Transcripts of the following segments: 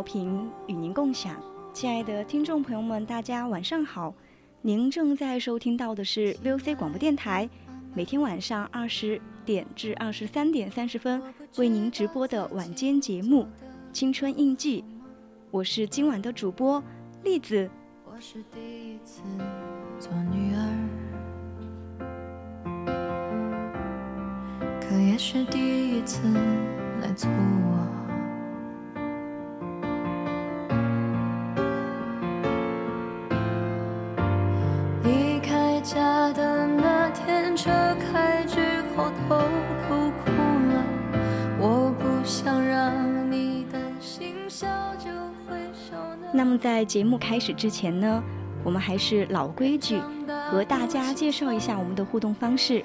调频与您共享，亲爱的听众朋友们，大家晚上好。您正在收听到的是 VOC 广播电台。每天晚上二十点至二十三点三十分为您直播的晚间节目《青春印记》，我是今晚的主播栗子。我是第一次做女儿，可也是第一次来做我。么在节目开始之前呢，我们还是老规矩，和大家介绍一下我们的互动方式。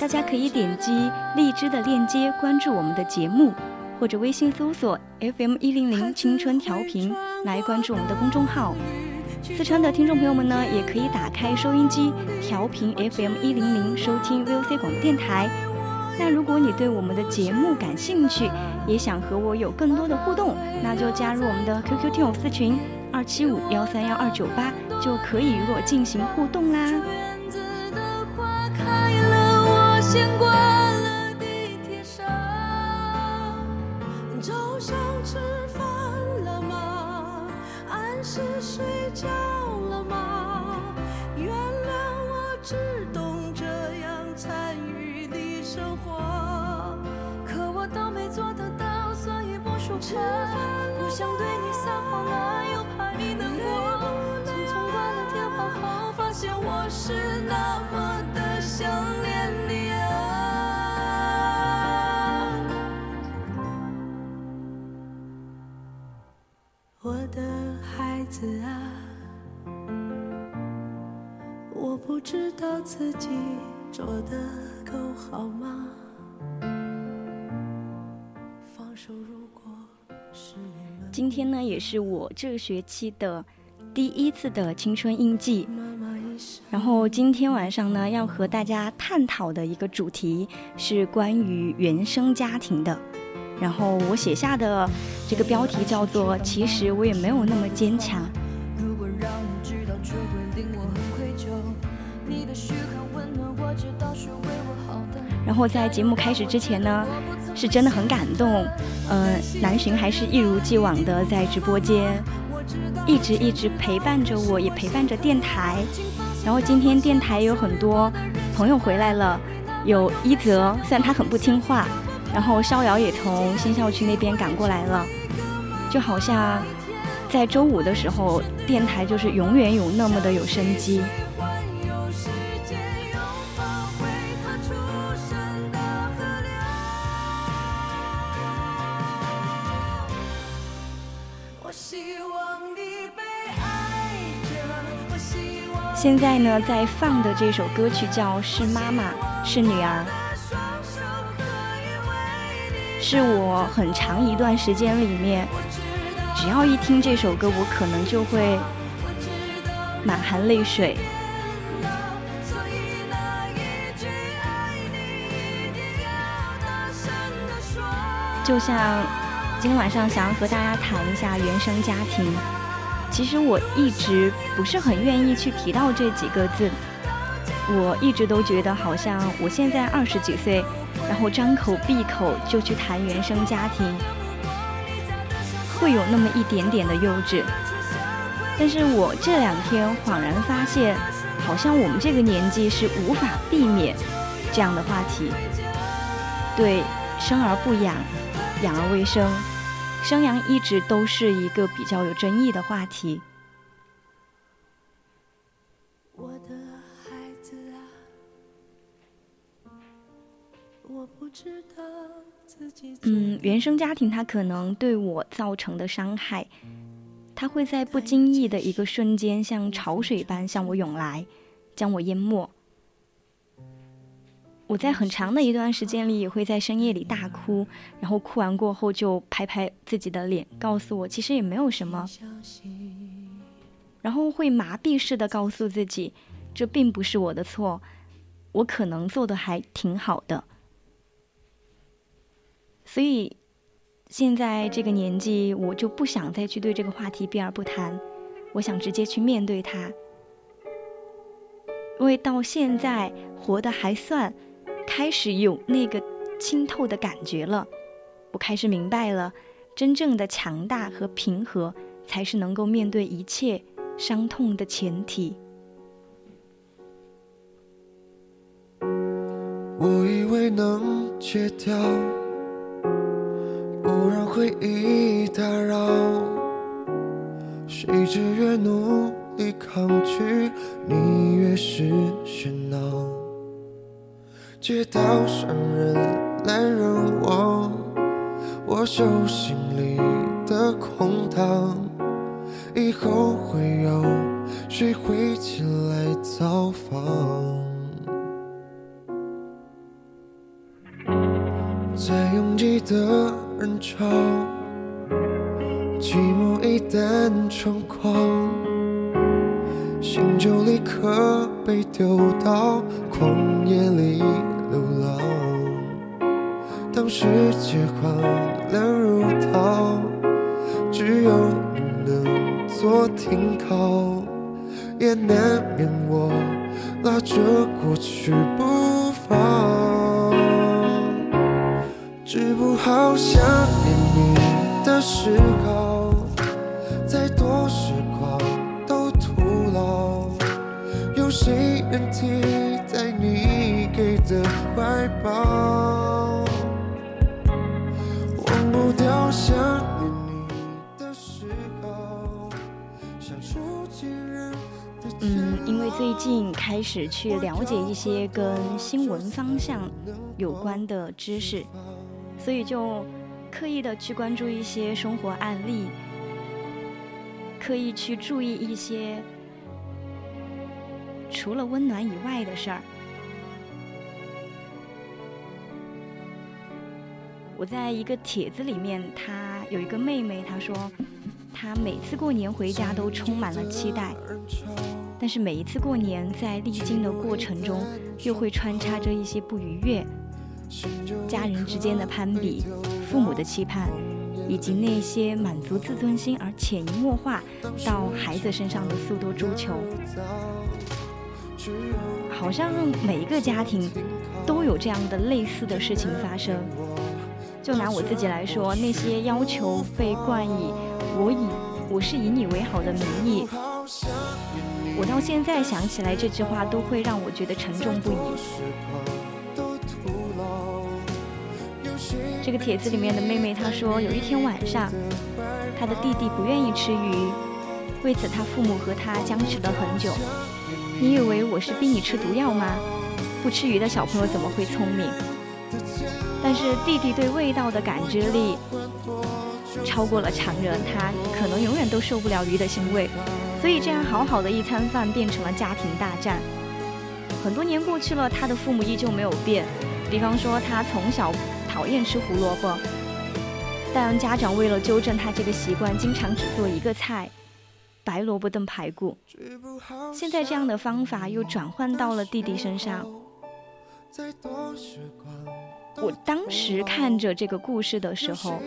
大家可以点击荔枝的链接关注我们的节目，或者微信搜索 FM 一零零青春调频来关注我们的公众号。四川的听众朋友们呢，也可以打开收音机调频 FM 一零零收听 VOC 广播电台。那如果你对我们的节目感兴趣，也想和我有更多的互动，那就加入我们的 QQ 听友私群二七五幺三幺二九八，就可以与我进行互动啦。子的花开了我，我牵挂不想对你撒谎啊，又怕你难过。匆匆挂了电话后，发现我是那么的想念你啊。我的孩子啊，我不知道自己做的够好吗？今天呢，也是我这个学期的第一次的青春印记。然后今天晚上呢，要和大家探讨的一个主题是关于原生家庭的。然后我写下的这个标题叫做“其实我也没有那么坚强”。然后在节目开始之前呢。是真的很感动。嗯，南浔还是一如既往的在直播间一直一直陪伴着我，也陪伴着电台。然后今天电台有很多朋友回来了，有一泽，虽然他很不听话，然后逍遥也从新校区那边赶过来了，就好像在周五的时候，电台就是永远有那么的有生机。现在呢，在放的这首歌曲叫《是妈妈是女儿》，是我很长一段时间里面，只要一听这首歌，我可能就会满含泪水。就像今天晚上想要和大家谈一下原生家庭。其实我一直不是很愿意去提到这几个字，我一直都觉得好像我现在二十几岁，然后张口闭口就去谈原生家庭，会有那么一点点的幼稚。但是我这两天恍然发现，好像我们这个年纪是无法避免这样的话题。对，生而不养，养而未生。生养一直都是一个比较有争议的话题。我的孩子啊，我不知道自己。嗯，原生家庭它可能对我造成的伤害，它会在不经意的一个瞬间，像潮水般向我涌来，将我淹没。我在很长的一段时间里也会在深夜里大哭，然后哭完过后就拍拍自己的脸，告诉我其实也没有什么，然后会麻痹式的告诉自己，这并不是我的错，我可能做的还挺好的。所以现在这个年纪，我就不想再去对这个话题避而不谈，我想直接去面对它，因为到现在活的还算。开始有那个清透的感觉了，我开始明白了，真正的强大和平和才是能够面对一切伤痛的前提。我以为能戒掉，不让回忆打扰，谁知越努力抗拒，你越是喧闹。街道上人来人往，我手心里的空荡，以后会有谁会前来造访？在拥挤的人潮，寂寞一旦猖狂，心就立刻被丢到旷野里。当世界荒凉如岛，只有你能做停靠，也难免我拉着过去不放。治不好想念你的嗜好，再多时光都徒劳，有谁能替代你？给的怀抱，最近开始去了解一些跟新闻方向有关的知识，所以就刻意的去关注一些生活案例，刻意去注意一些除了温暖以外的事儿。我在一个帖子里面，她有一个妹妹，她说，她每次过年回家都充满了期待，但是每一次过年在历经的过程中，又会穿插着一些不愉悦，家人之间的攀比，父母的期盼，以及那些满足自尊心而潜移默化到孩子身上的速度追求，好像每一个家庭都有这样的类似的事情发生。就拿我自己来说，那些要求被冠以“我以我是以你为好”的名义，我到现在想起来这句话，都会让我觉得沉重不已。这个帖子里面的妹妹她说，有一天晚上，她的弟弟不愿意吃鱼，为此他父母和他僵持了很久。你以为我是逼你吃毒药吗？不吃鱼的小朋友怎么会聪明？但是弟弟对味道的感知力超过了常人，他可能永远都受不了鱼的腥味，所以这样好好的一餐饭变成了家庭大战。很多年过去了，他的父母依旧没有变。比方说，他从小讨厌吃胡萝卜，但家长为了纠正他这个习惯，经常只做一个菜——白萝卜炖排骨。现在这样的方法又转换到了弟弟身上。我当时看着这个故事的时候，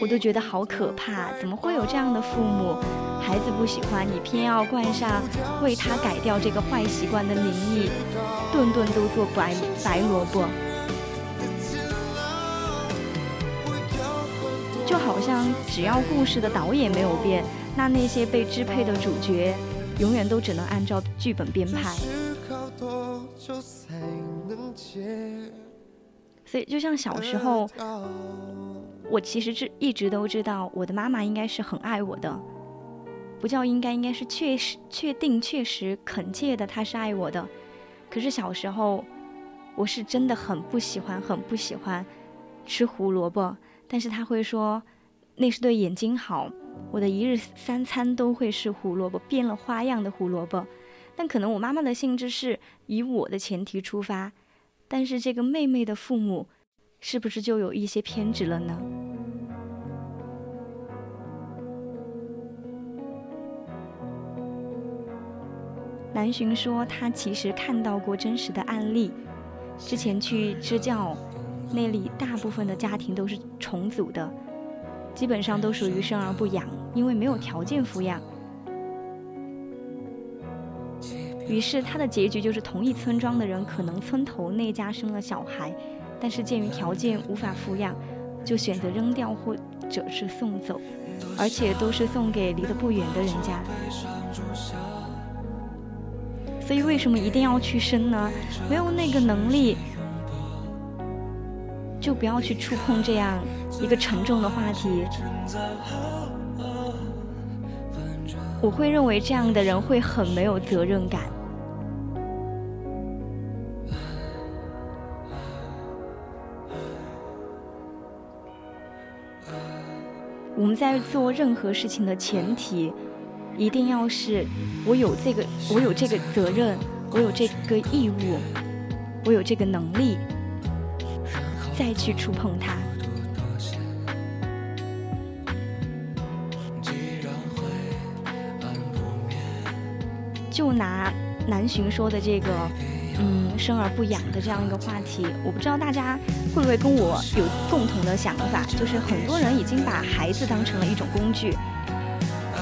我都觉得好可怕。怎么会有这样的父母？孩子不喜欢你，偏要冠上为他改掉这个坏习惯的名义，顿顿都做白白萝卜，就好像只要故事的导演没有变，那那些被支配的主角，永远都只能按照剧本编排。所以，就像小时候，我其实是一直都知道，我的妈妈应该是很爱我的，不叫应该，应该是确实、确定、确实、恳切的，她是爱我的。可是小时候，我是真的很不喜欢、很不喜欢吃胡萝卜，但是她会说那是对眼睛好，我的一日三餐都会是胡萝卜，变了花样的胡萝卜。但可能我妈妈的性质是以我的前提出发，但是这个妹妹的父母，是不是就有一些偏执了呢？南浔说他其实看到过真实的案例，之前去支教，那里大部分的家庭都是重组的，基本上都属于生而不养，因为没有条件抚养。于是他的结局就是同一村庄的人可能村头那家生了小孩，但是鉴于条件无法抚养，就选择扔掉或者是送走，而且都是送给离得不远的人家。所以为什么一定要去生呢？没有那个能力，就不要去触碰这样一个沉重的话题。我会认为这样的人会很没有责任感。我们在做任何事情的前提，一定要是我有这个，我有这个责任，我有这个义务，我有这个能力，再去触碰它。就拿南浔说的这个，嗯，生而不养的这样一个话题，我不知道大家会不会跟我有共同的想法，就是很多人已经把孩子当成了一种工具。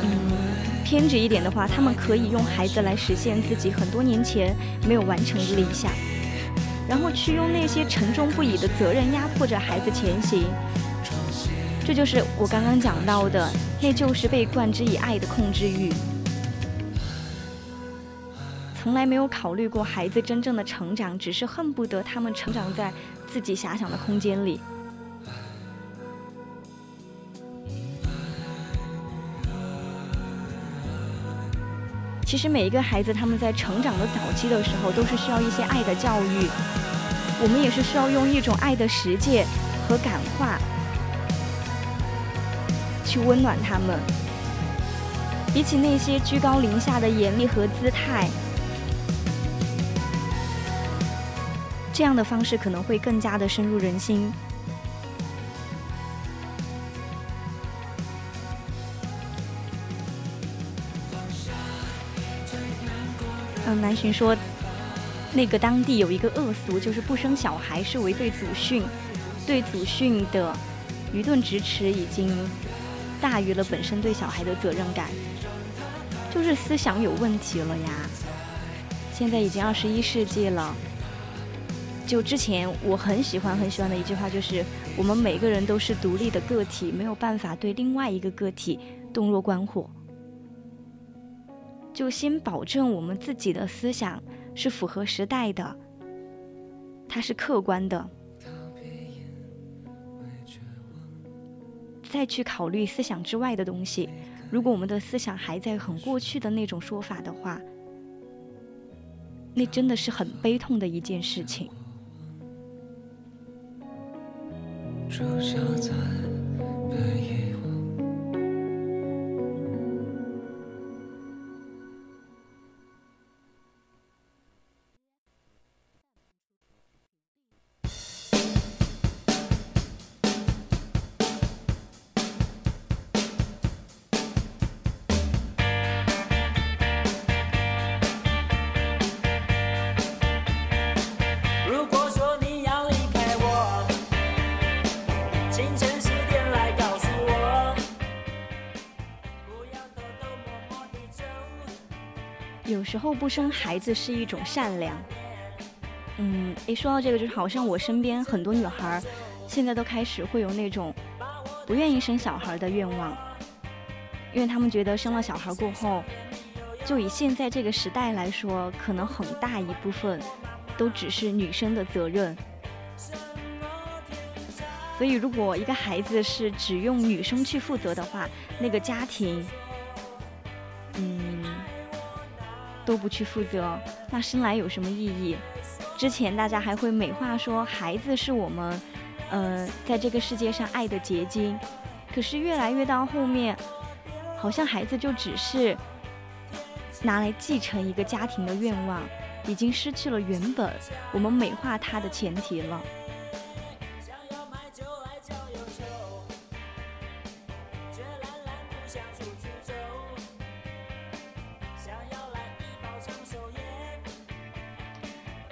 嗯，偏执一点的话，他们可以用孩子来实现自己很多年前没有完成的理想，然后去用那些沉重不已的责任压迫着孩子前行。这就是我刚刚讲到的，那就是被灌之以爱的控制欲。从来没有考虑过孩子真正的成长，只是恨不得他们成长在自己遐想的空间里。其实每一个孩子他们在成长的早期的时候，都是需要一些爱的教育。我们也是需要用一种爱的实践和感化，去温暖他们。比起那些居高临下的严厉和姿态。这样的方式可能会更加的深入人心。嗯，南浔说，那个当地有一个恶俗，就是不生小孩是违背祖训，对祖训的愚钝支持已经大于了本身对小孩的责任感，就是思想有问题了呀。现在已经二十一世纪了。就之前我很喜欢很喜欢的一句话，就是我们每个人都是独立的个体，没有办法对另外一个个体洞若观火。就先保证我们自己的思想是符合时代的，它是客观的，再去考虑思想之外的东西。如果我们的思想还在很过去的那种说法的话，那真的是很悲痛的一件事情。住小在被遗不生孩子是一种善良。嗯，一说到这个，就是好像我身边很多女孩，现在都开始会有那种不愿意生小孩的愿望，因为他们觉得生了小孩过后，就以现在这个时代来说，可能很大一部分都只是女生的责任。所以，如果一个孩子是只用女生去负责的话，那个家庭，嗯。都不去负责，那生来有什么意义？之前大家还会美化说孩子是我们，呃，在这个世界上爱的结晶。可是越来越到后面，好像孩子就只是拿来继承一个家庭的愿望，已经失去了原本我们美化他的前提了。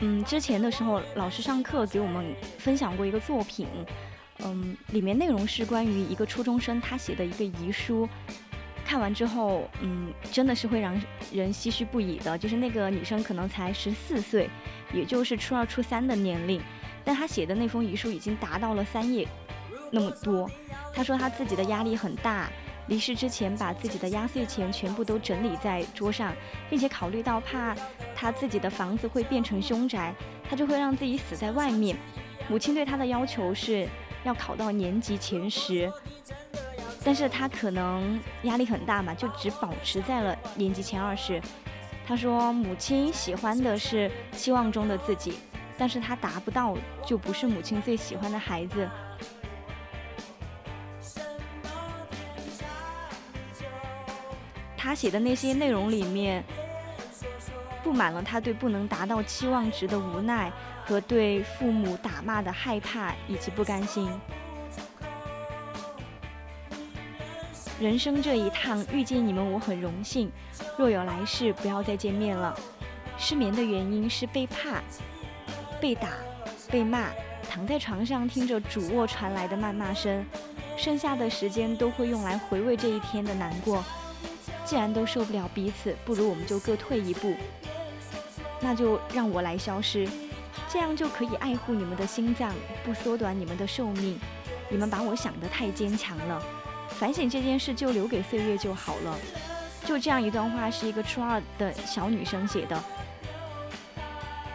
嗯，之前的时候，老师上课给我们分享过一个作品，嗯，里面内容是关于一个初中生他写的一个遗书，看完之后，嗯，真的是会让人唏嘘不已的。就是那个女生可能才十四岁，也就是初二、初三的年龄，但她写的那封遗书已经达到了三页那么多。她说她自己的压力很大。离世之前，把自己的压岁钱全部都整理在桌上，并且考虑到怕他自己的房子会变成凶宅，他就会让自己死在外面。母亲对他的要求是要考到年级前十，但是他可能压力很大嘛，就只保持在了年级前二十。他说，母亲喜欢的是期望中的自己，但是他达不到，就不是母亲最喜欢的孩子。他写的那些内容里面，布满了他对不能达到期望值的无奈和对父母打骂的害怕以及不甘心。人生这一趟遇见你们，我很荣幸。若有来世，不要再见面了。失眠的原因是被怕、被打、被骂，躺在床上听着主卧传来的谩骂声，剩下的时间都会用来回味这一天的难过。既然都受不了彼此，不如我们就各退一步。那就让我来消失，这样就可以爱护你们的心脏，不缩短你们的寿命。你们把我想得太坚强了，反省这件事就留给岁月就好了。就这样一段话，是一个初二的小女生写的。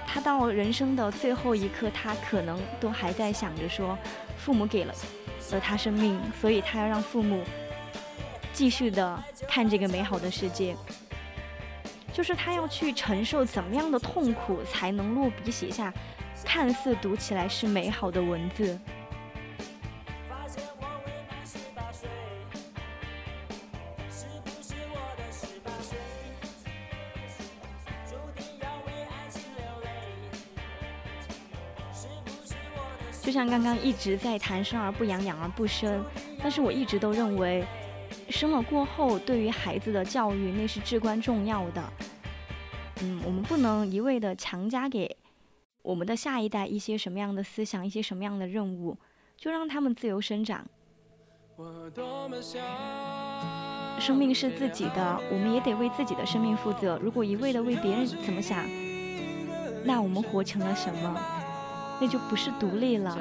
她到人生的最后一刻，她可能都还在想着说，父母给了了她生命，所以她要让父母。继续的看这个美好的世界，就是他要去承受怎么样的痛苦，才能落笔写下看似读起来是美好的文字。就像刚刚一直在谈生而不养，养而不生，但是我一直都认为。生了过后，对于孩子的教育那是至关重要的。嗯，我们不能一味的强加给我们的下一代一些什么样的思想，一些什么样的任务，就让他们自由生长。生命是自己的，我们也得为自己的生命负责。如果一味的为别人怎么想，那我们活成了什么？那就不是独立了。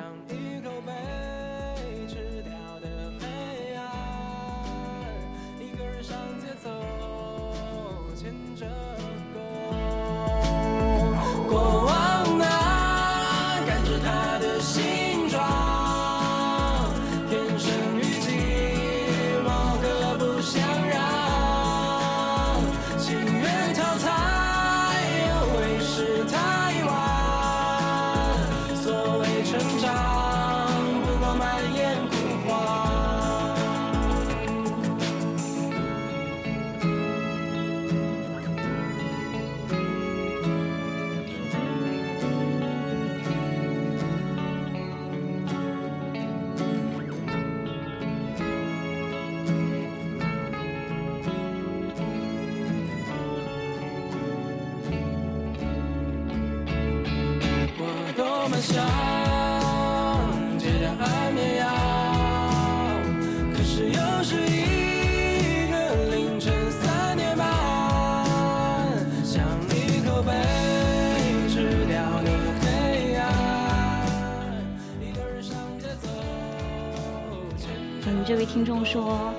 说，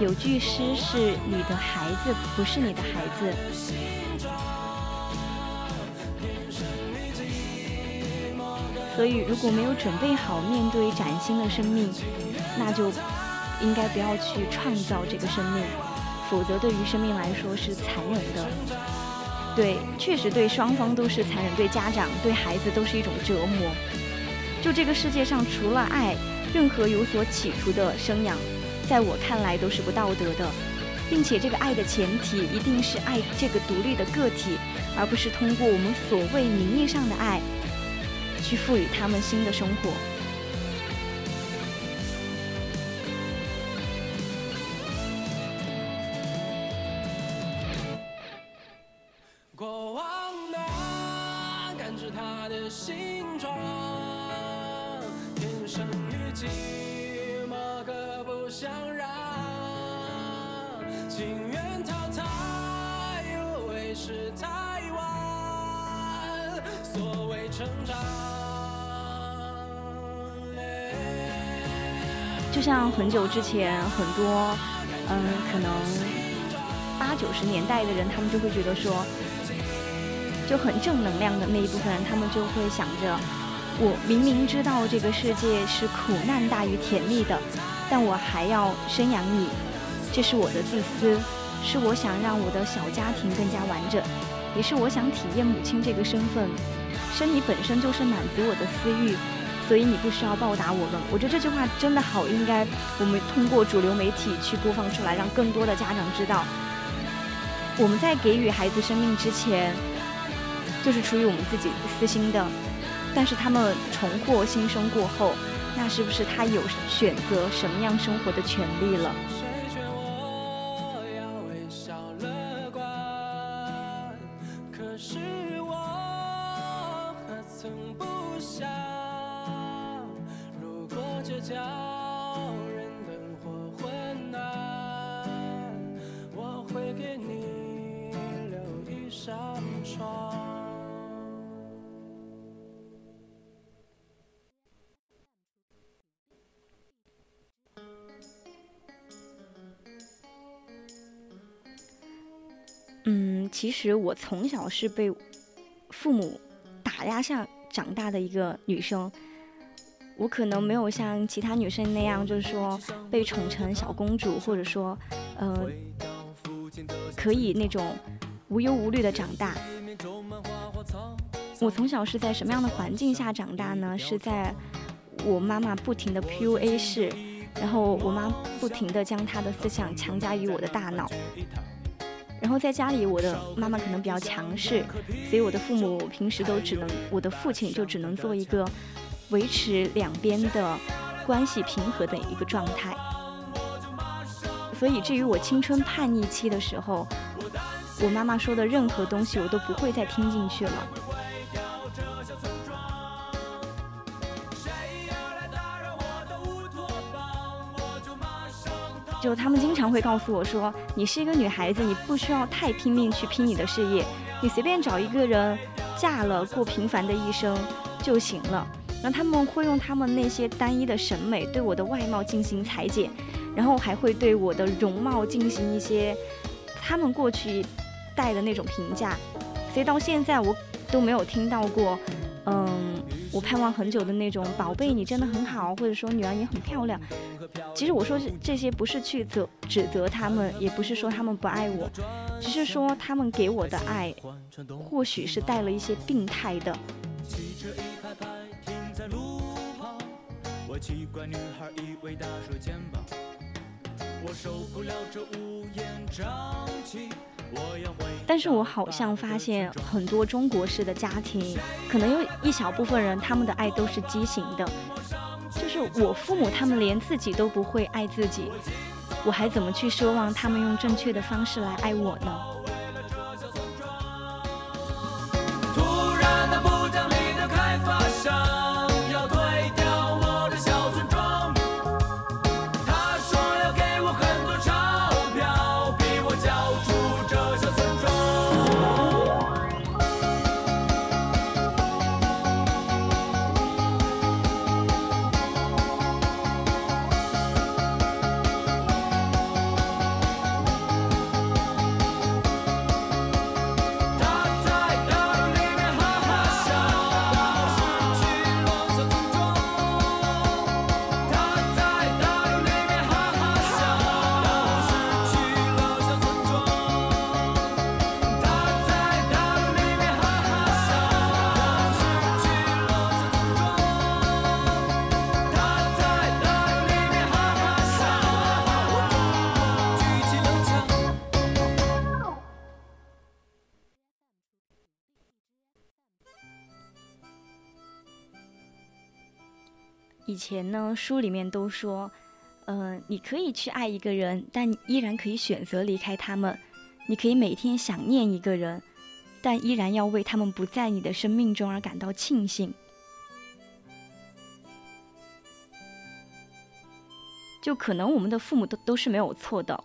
有句诗是“你的孩子不是你的孩子”，所以如果没有准备好面对崭新的生命，那就应该不要去创造这个生命，否则对于生命来说是残忍的。对，确实对双方都是残忍，对家长、对孩子都是一种折磨。就这个世界上，除了爱。任何有所企图的生养，在我看来都是不道德的，并且这个爱的前提一定是爱这个独立的个体，而不是通过我们所谓名义上的爱，去赋予他们新的生活。很久之前，很多嗯，可能八九十年代的人，他们就会觉得说，就很正能量的那一部分人，他们就会想着，我明明知道这个世界是苦难大于甜蜜的，但我还要生养你，这是我的自私，是我想让我的小家庭更加完整，也是我想体验母亲这个身份。生你本身就是满足我的私欲，所以你不需要报答我们。我觉得这句话真的好应该，我们通过主流媒体去播放出来，让更多的家长知道，我们在给予孩子生命之前，就是出于我们自己私心的。但是他们重获新生过后，那是不是他有选择什么样生活的权利了？其实我从小是被父母打压下长大的一个女生，我可能没有像其他女生那样，就是说被宠成小公主，或者说，呃，可以那种无忧无虑的长大。我从小是在什么样的环境下长大呢？是在我妈妈不停的 PUA 式，然后我妈不停的将她的思想强加于我的大脑。然后在家里，我的妈妈可能比较强势，所以我的父母平时都只能，我的父亲就只能做一个维持两边的关系平和的一个状态。所以至于我青春叛逆期的时候，我妈妈说的任何东西，我都不会再听进去了。就他们经常会告诉我说：“你是一个女孩子，你不需要太拼命去拼你的事业，你随便找一个人嫁了，过平凡的一生，就行了。那他们会用他们那些单一的审美对我的外貌进行裁剪，然后还会对我的容貌进行一些他们过去带的那种评价，所以到现在我都没有听到过，嗯，我盼望很久的那种宝贝你真的很好，或者说女儿你很漂亮。其实我说这些不是去责指责他们，也不是说他们不爱我，只是说他们给我的爱，或许是带了一些病态的。我受不了这乌烟瘴气。但是我好像发现很多中国式的家庭，可能有一小部分人，他们的爱都是畸形的。就是我父母，他们连自己都不会爱自己，我还怎么去奢望他们用正确的方式来爱我呢？前呢，书里面都说，嗯，你可以去爱一个人，但依然可以选择离开他们；你可以每天想念一个人，但依然要为他们不在你的生命中而感到庆幸。就可能我们的父母都都是没有错的，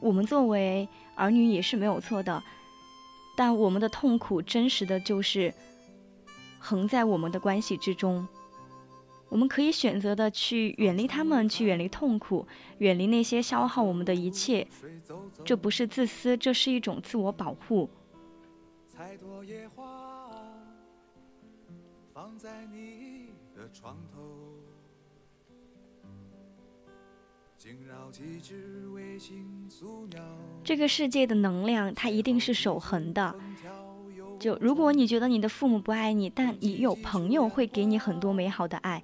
我们作为儿女也是没有错的，但我们的痛苦真实的就是横在我们的关系之中。我们可以选择的去远离他们，去远离痛苦，远离那些消耗我们的一切。这不是自私，这是一种自我保护。这个世界的能量，它一定是守恒的。就如果你觉得你的父母不爱你，但你有朋友会给你很多美好的爱；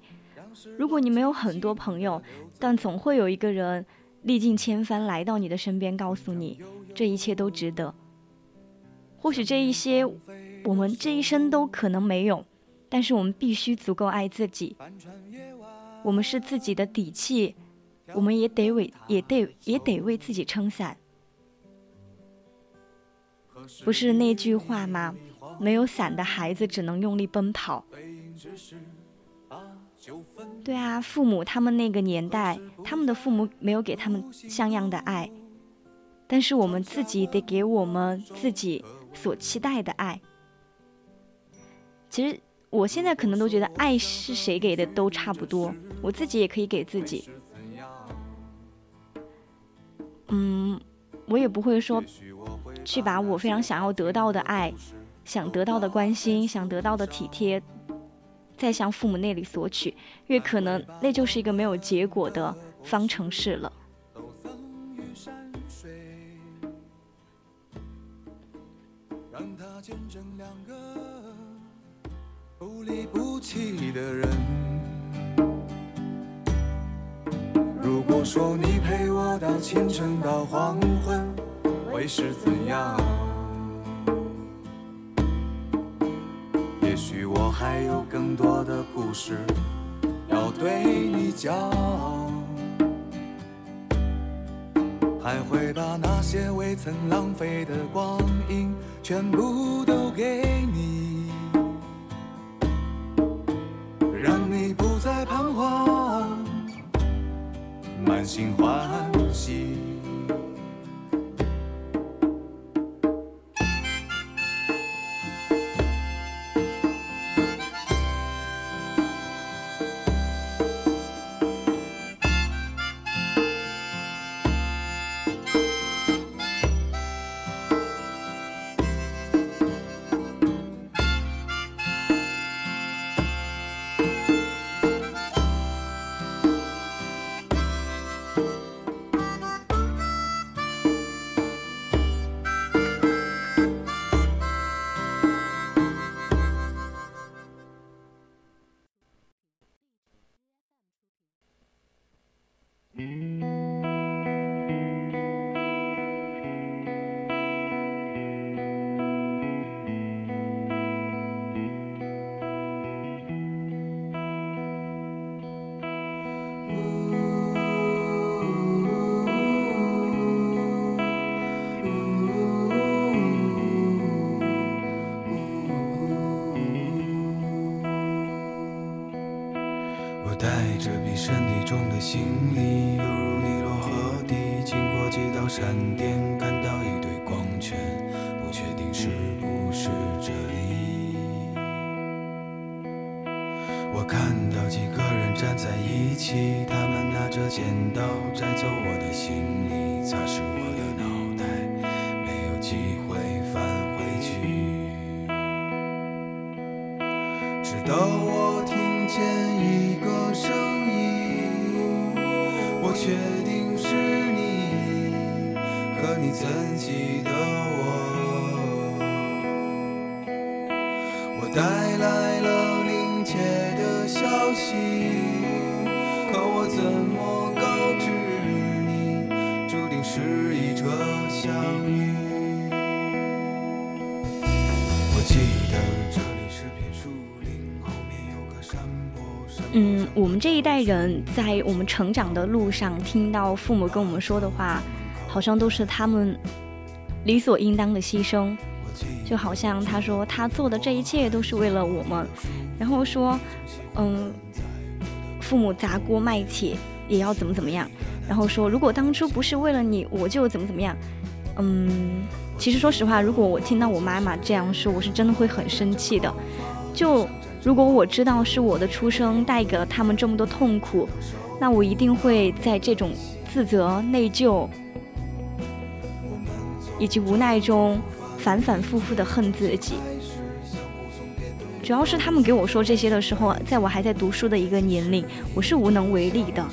如果你没有很多朋友，但总会有一个人历尽千帆来到你的身边，告诉你这一切都值得。或许这一些我们这一生都可能没有，但是我们必须足够爱自己。我们是自己的底气，我们也得为也得也得为自己撑伞。不是那句话吗？没有伞的孩子只能用力奔跑。对啊，父母他们那个年代，他们的父母没有给他们像样的爱，但是我们自己得给我们自己所期待的爱。其实我现在可能都觉得，爱是谁给的都差不多，我自己也可以给自己。嗯，我也不会说。去把我非常想要得到的爱、想得到的关心、想得到的体贴，再向父母那里索取，越可能那就是一个没有结果的方程式了。如果说你陪我到清晨到黄昏。会是怎样？也许我还有更多的故事要对你讲，还会把那些未曾浪费的光阴全部都给你，让你不再彷徨，满心欢喜。代人在我们成长的路上，听到父母跟我们说的话，好像都是他们理所应当的牺牲。就好像他说他做的这一切都是为了我们，然后说，嗯，父母砸锅卖铁也要怎么怎么样，然后说如果当初不是为了你，我就怎么怎么样。嗯，其实说实话，如果我听到我妈妈这样说，我是真的会很生气的。就如果我知道是我的出生带给了他们这么多痛苦，那我一定会在这种自责、内疚以及无奈中反反复复的恨自己。主要是他们给我说这些的时候，在我还在读书的一个年龄，我是无能为力的。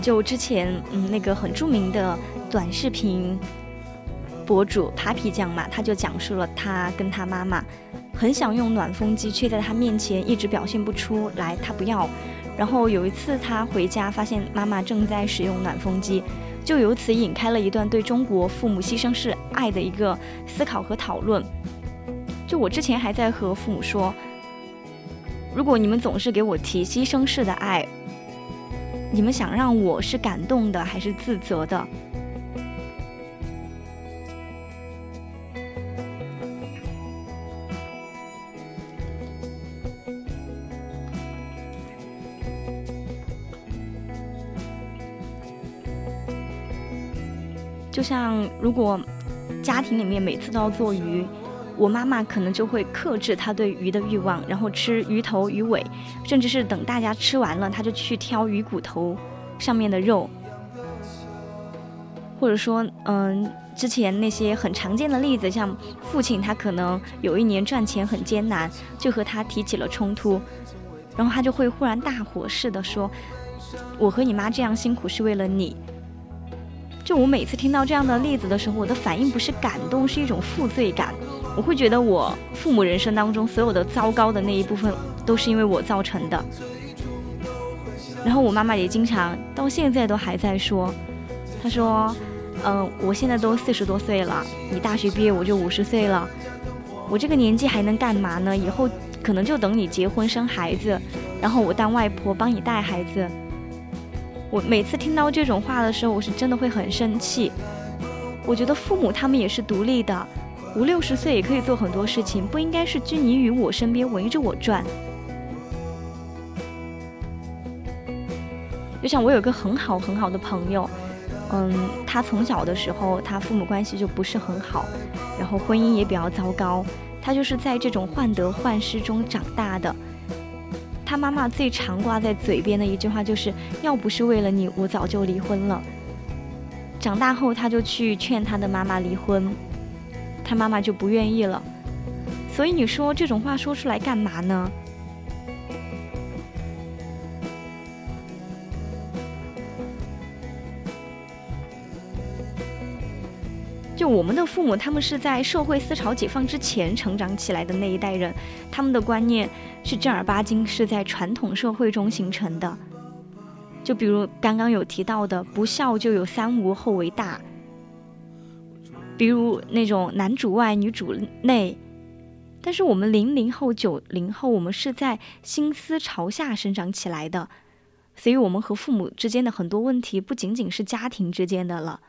就之前，嗯，那个很著名的短视频博主 Papi 酱嘛，他就讲述了他跟他妈妈很想用暖风机，却在他面前一直表现不出来，他不要。然后有一次他回家，发现妈妈正在使用暖风机，就由此引开了一段对中国父母牺牲式爱的一个思考和讨论。就我之前还在和父母说，如果你们总是给我提牺牲式的爱，你们想让我是感动的还是自责的？就像如果家庭里面每次都要做鱼，我妈妈可能就会克制她对鱼的欲望，然后吃鱼头鱼尾，甚至是等大家吃完了，她就去挑鱼骨头上面的肉。或者说，嗯，之前那些很常见的例子，像父亲他可能有一年赚钱很艰难，就和他提起了冲突，然后他就会忽然大火似的说：“我和你妈这样辛苦是为了你。”就我每次听到这样的例子的时候，我的反应不是感动，是一种负罪感。我会觉得我父母人生当中所有的糟糕的那一部分，都是因为我造成的。然后我妈妈也经常到现在都还在说，她说：“嗯、我现在都四十多岁了，你大学毕业我就五十岁了，我这个年纪还能干嘛呢？以后可能就等你结婚生孩子，然后我当外婆帮你带孩子。”我每次听到这种话的时候，我是真的会很生气。我觉得父母他们也是独立的，五六十岁也可以做很多事情，不应该是拘泥于我身边围着我转。就像我有个很好很好的朋友，嗯，他从小的时候他父母关系就不是很好，然后婚姻也比较糟糕，他就是在这种患得患失中长大的。他妈妈最常挂在嘴边的一句话就是：“要不是为了你，我早就离婚了。”长大后，他就去劝他的妈妈离婚，他妈妈就不愿意了。所以你说这种话说出来干嘛呢？就我们的父母，他们是在社会思潮解放之前成长起来的那一代人，他们的观念是正儿八经是在传统社会中形成的。就比如刚刚有提到的，不孝就有三无后为大。比如那种男主外女主内，但是我们零零后、九零后，我们是在新思潮下生长起来的，所以我们和父母之间的很多问题不仅仅是家庭之间的了。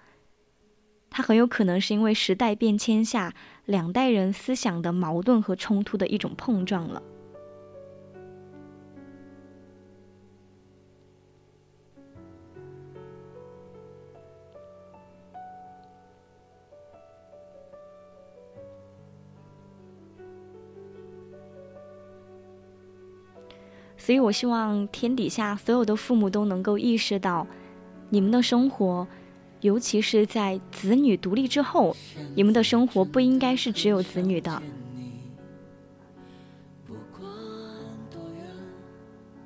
它很有可能是因为时代变迁下两代人思想的矛盾和冲突的一种碰撞了。所以，我希望天底下所有的父母都能够意识到，你们的生活，尤其是在子女独立之后，你们的生活不应该是只有子女的。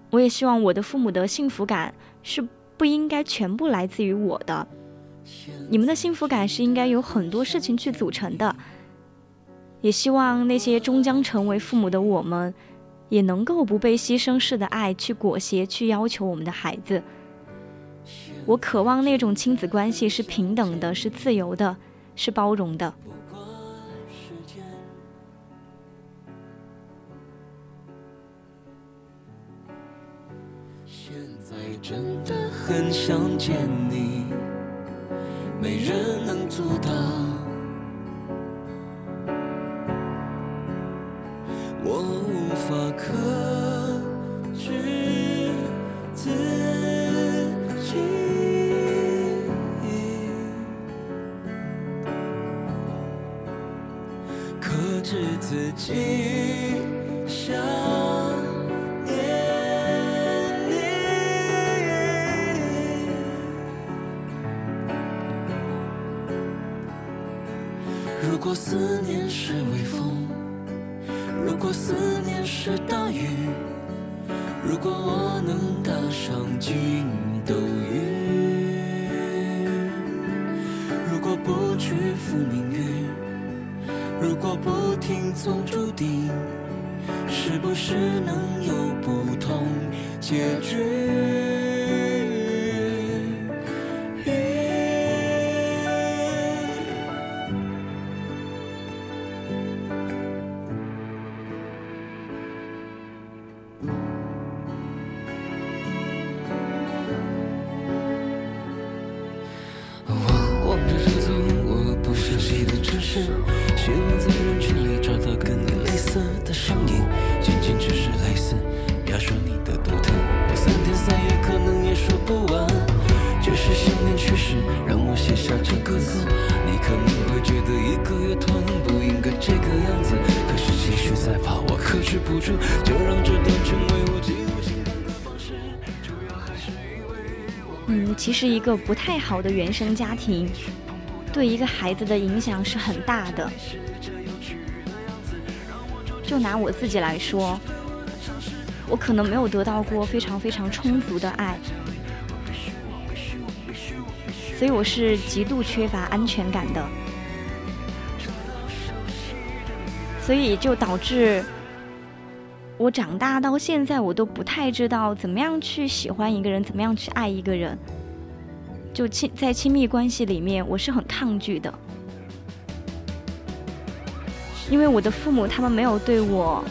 我也希望我的父母的幸福感是不应该全部来自于我的，你们的幸福感是应该有很多事情去组成的。也希望那些终将成为父母的我们。也能够不被牺牲式的爱去裹挟，去要求我们的孩子。我渴望那种亲子关系是平等的，是自由的，是包容的。现在真的很想见你，没人能阻挡。我无法克制克制自己想念你。如果思念是微风。如果思念是大雨，如果我能搭上筋斗云，如果不屈服命运，如果不听从注定，是不是能有不同结局？个不太好的原生家庭，对一个孩子的影响是很大的。就拿我自己来说，我可能没有得到过非常非常充足的爱，所以我是极度缺乏安全感的，所以就导致我长大到现在，我都不太知道怎么样去喜欢一个人，怎么样去爱一个人。就亲在亲密关系里面，我是很抗拒的，因为我的父母他们没有对我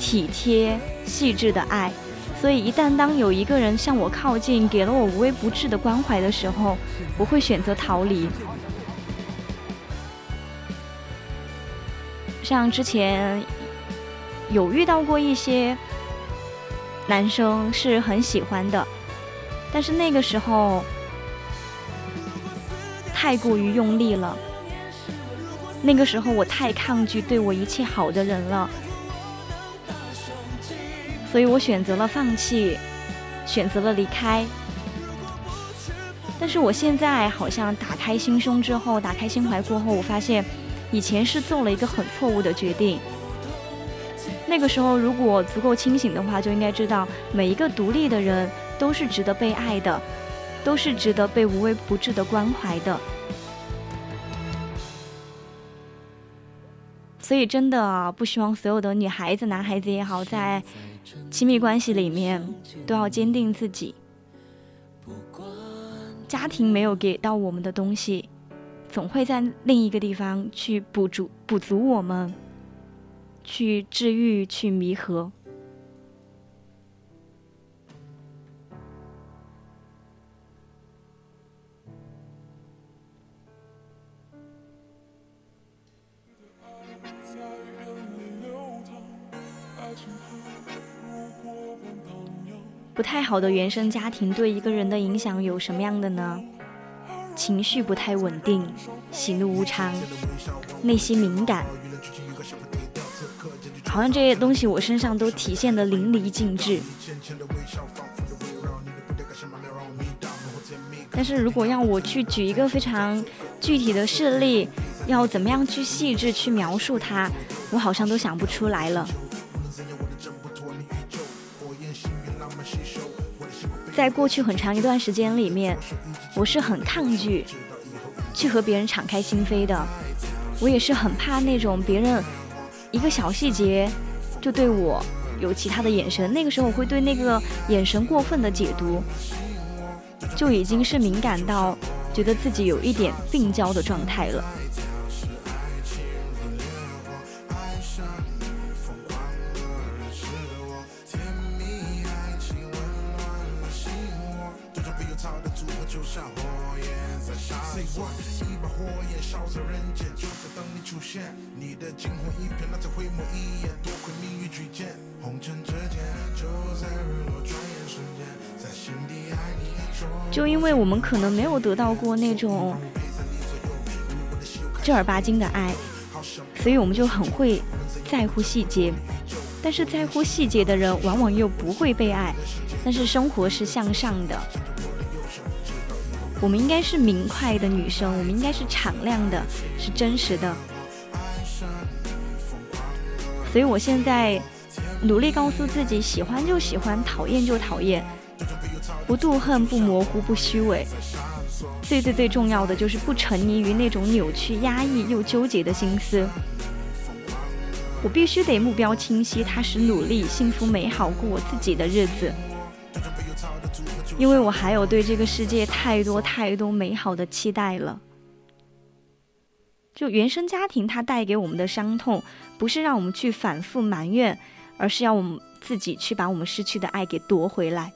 体贴细致的爱，所以一旦当有一个人向我靠近，给了我无微不至的关怀的时候，我会选择逃离。像之前有遇到过一些男生是很喜欢的，但是那个时候。太过于用力了，那个时候我太抗拒对我一切好的人了，所以我选择了放弃，选择了离开。但是我现在好像打开心胸之后，打开心怀过后，我发现以前是做了一个很错误的决定。那个时候如果足够清醒的话，就应该知道每一个独立的人都是值得被爱的。都是值得被无微不至的关怀的，所以真的不希望所有的女孩子、男孩子也好，在亲密关系里面都要坚定自己。家庭没有给到我们的东西，总会在另一个地方去补足、补足我们，去治愈、去弥合。太好的原生家庭对一个人的影响有什么样的呢？情绪不太稳定，喜怒无常，内心敏感，好像这些东西我身上都体现的淋漓尽致。但是如果要我去举一个非常具体的事例，要怎么样去细致去描述它，我好像都想不出来了。在过去很长一段时间里面，我是很抗拒去和别人敞开心扉的。我也是很怕那种别人一个小细节就对我有其他的眼神。那个时候我会对那个眼神过分的解读，就已经是敏感到觉得自己有一点病娇的状态了。你的惊鸿一瞥，那在回眸一眼，多会命欲举箭。红尘之间，就在日落转眼瞬间，在心底爱你就因为我们可能没有得到过那种正儿八经的爱，所以我们就很会在乎细节。但是在乎细节的人，往往又不会被爱。但是生活是向上的，我们应该是明快的女生，我们应该是敞亮的，是真实的。所以我现在努力告诉自己：喜欢就喜欢，讨厌就讨厌。不妒恨，不模糊，不虚伪，最最最重要的就是不沉溺于那种扭曲、压抑又纠结的心思。我必须得目标清晰，踏实努力，幸福美好过我自己的日子。因为我还有对这个世界太多太多美好的期待了。就原生家庭它带给我们的伤痛，不是让我们去反复埋怨，而是要我们自己去把我们失去的爱给夺回来。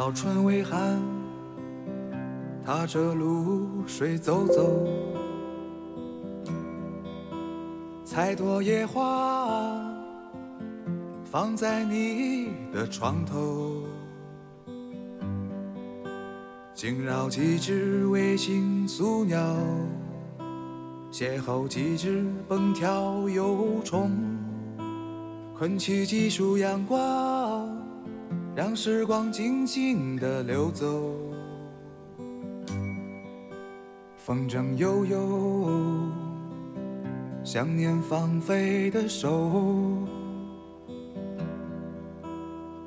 早春微寒，踏着露水走走，采朵野花放在你的床头，惊扰几只卫星宿鸟，邂逅几只蹦跳游虫，困起几束阳光。让时光静静地流走，风筝悠悠，想念放飞的手，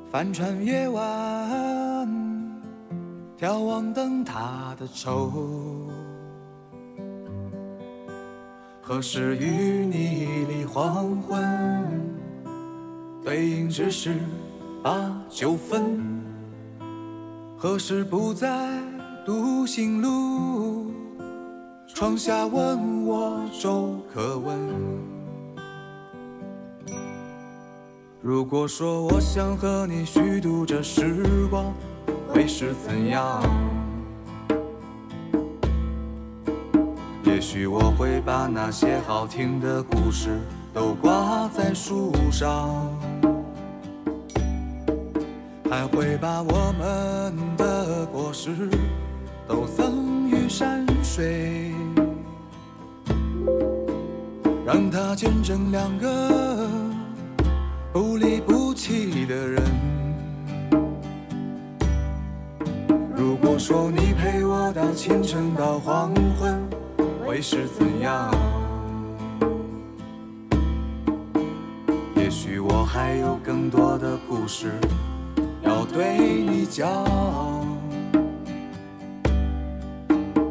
帆船夜晚，眺望灯塔的愁，何时与你离黄昏？背影只是。把酒分，何时不再独行路？窗下问我粥可温。如果说我想和你虚度这时光，会是怎样？也许我会把那些好听的故事都挂在树上。还会把我们的果实都赠予山水，让它见证两个不离不弃的人。如果说你陪我到清晨到黄昏，会是怎样？也许我还有更多的故事。要对你讲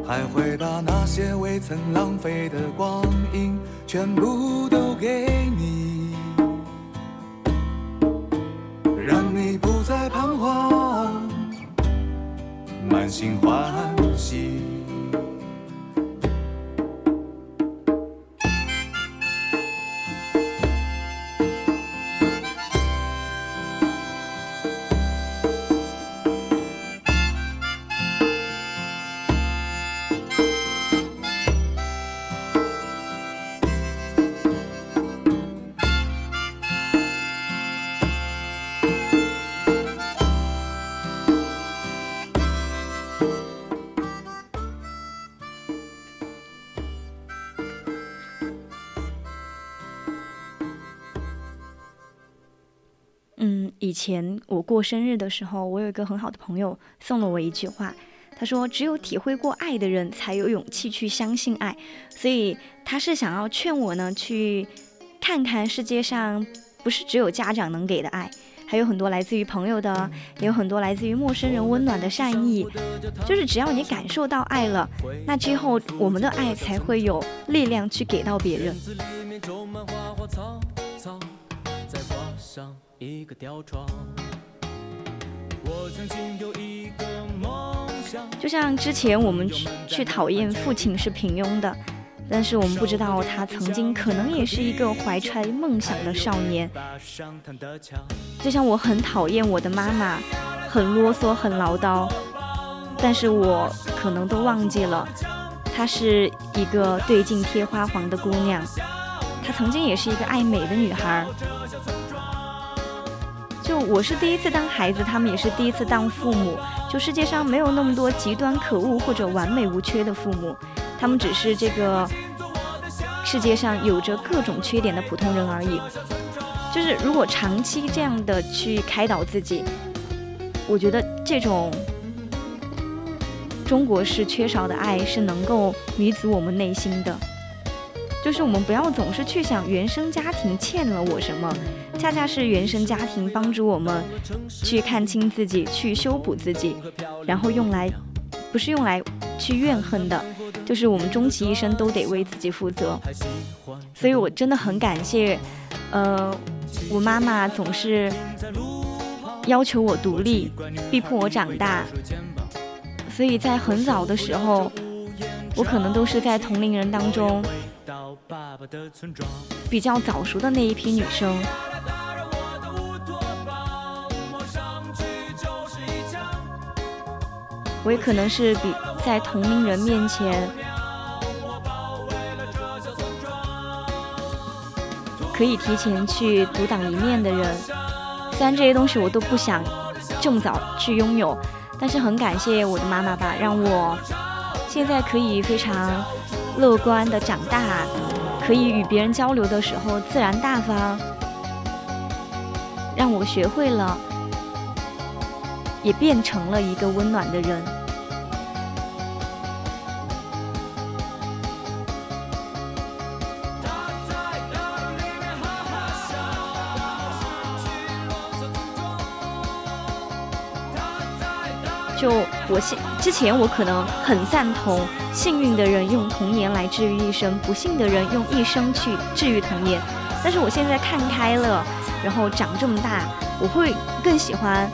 还会把那些未曾浪费的光阴全部都给你让你不再彷徨满心欢喜。前我过生日的时候，我有一个很好的朋友送了我一句话，他说：“只有体会过爱的人，才有勇气去相信爱。”所以他是想要劝我呢，去看看世界上不是只有家长能给的爱，还有很多来自于朋友的，也有很多来自于陌生人温暖的善意。就是只要你感受到爱了，那之后我们的爱才会有力量去给到别人。一个吊床。我曾经有一个梦想。就像之前我们去去讨厌父亲是平庸的，但是我们不知道他曾经可能也是一个怀揣梦想的少年。就像我很讨厌我的妈妈，很啰嗦，很唠叨，但是我可能都忘记了，她是一个对镜贴花黄的姑娘，她曾经也是一个爱美的女孩。就我是第一次当孩子，他们也是第一次当父母。就世界上没有那么多极端可恶或者完美无缺的父母，他们只是这个世界上有着各种缺点的普通人而已。就是如果长期这样的去开导自己，我觉得这种中国式缺少的爱是能够弥足我们内心的。就是我们不要总是去想原生家庭欠了我什么，恰恰是原生家庭帮助我们去看清自己，去修补自己，然后用来不是用来去怨恨的，就是我们终其一生都得为自己负责。所以我真的很感谢，呃，我妈妈总是要求我独立，逼迫我长大，所以在很早的时候，我可能都是在同龄人当中。比较早熟的那一批女生，我也可能是比在同龄人面前可以提前去独当一面的人。虽然这些东西我都不想这么早去拥有，但是很感谢我的妈妈吧，让我现在可以非常。乐观的长大，可以与别人交流的时候自然大方，让我学会了，也变成了一个温暖的人。我现之前，我可能很赞同幸运的人用童年来治愈一生，不幸的人用一生去治愈童年。但是我现在看开了，然后长这么大，我会更喜欢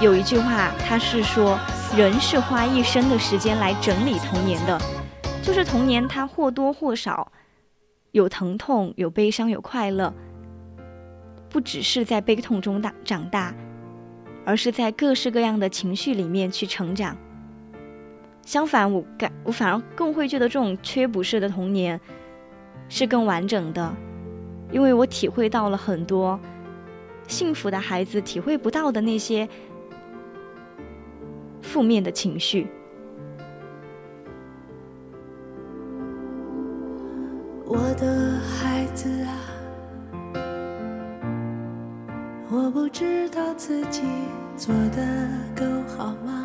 有一句话，他是说人是花一生的时间来整理童年的，就是童年它或多或少有疼痛、有悲伤、有快乐，不只是在悲痛中大长大。而是在各式各样的情绪里面去成长。相反，我感我反而更会觉得这种缺补式的童年是更完整的，因为我体会到了很多幸福的孩子体会不到的那些负面的情绪。我的孩子啊。我不知道自己做的够好吗？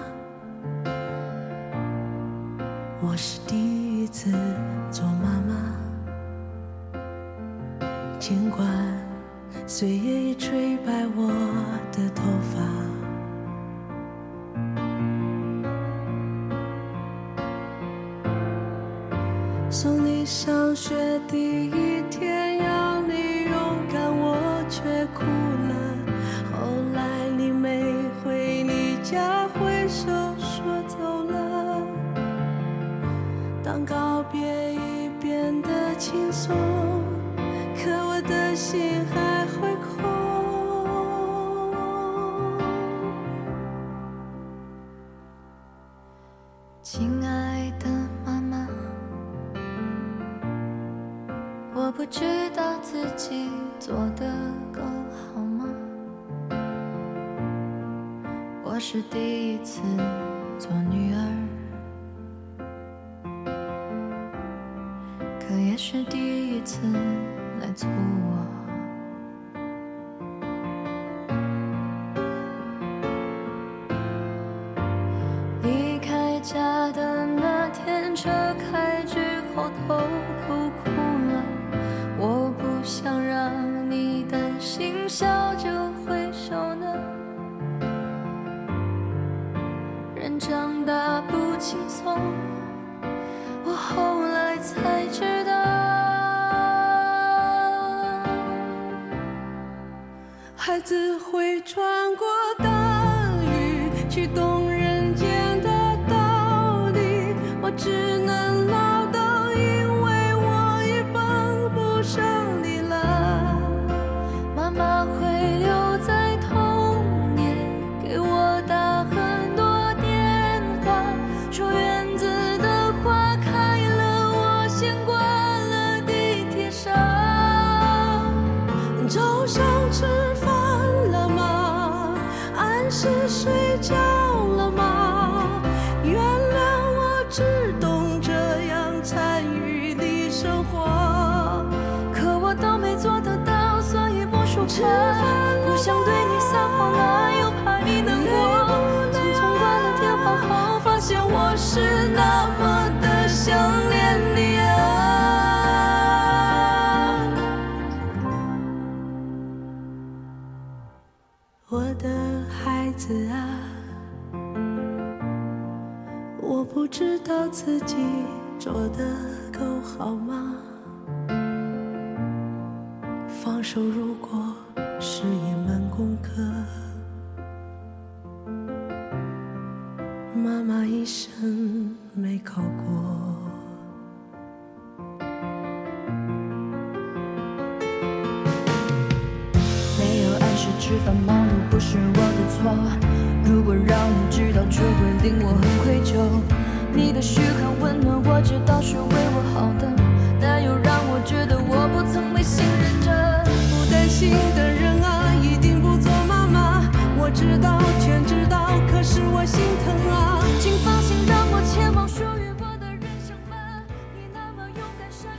我是第一次做妈妈，尽管岁月已吹白我的头发，送你上学第一天，要你勇敢，我却哭下挥手说走了。当告别已变得轻松，可我的心还会空。亲爱的妈妈，我不知道自己做的够好。我是第一次做女儿，可也是第一次来做我。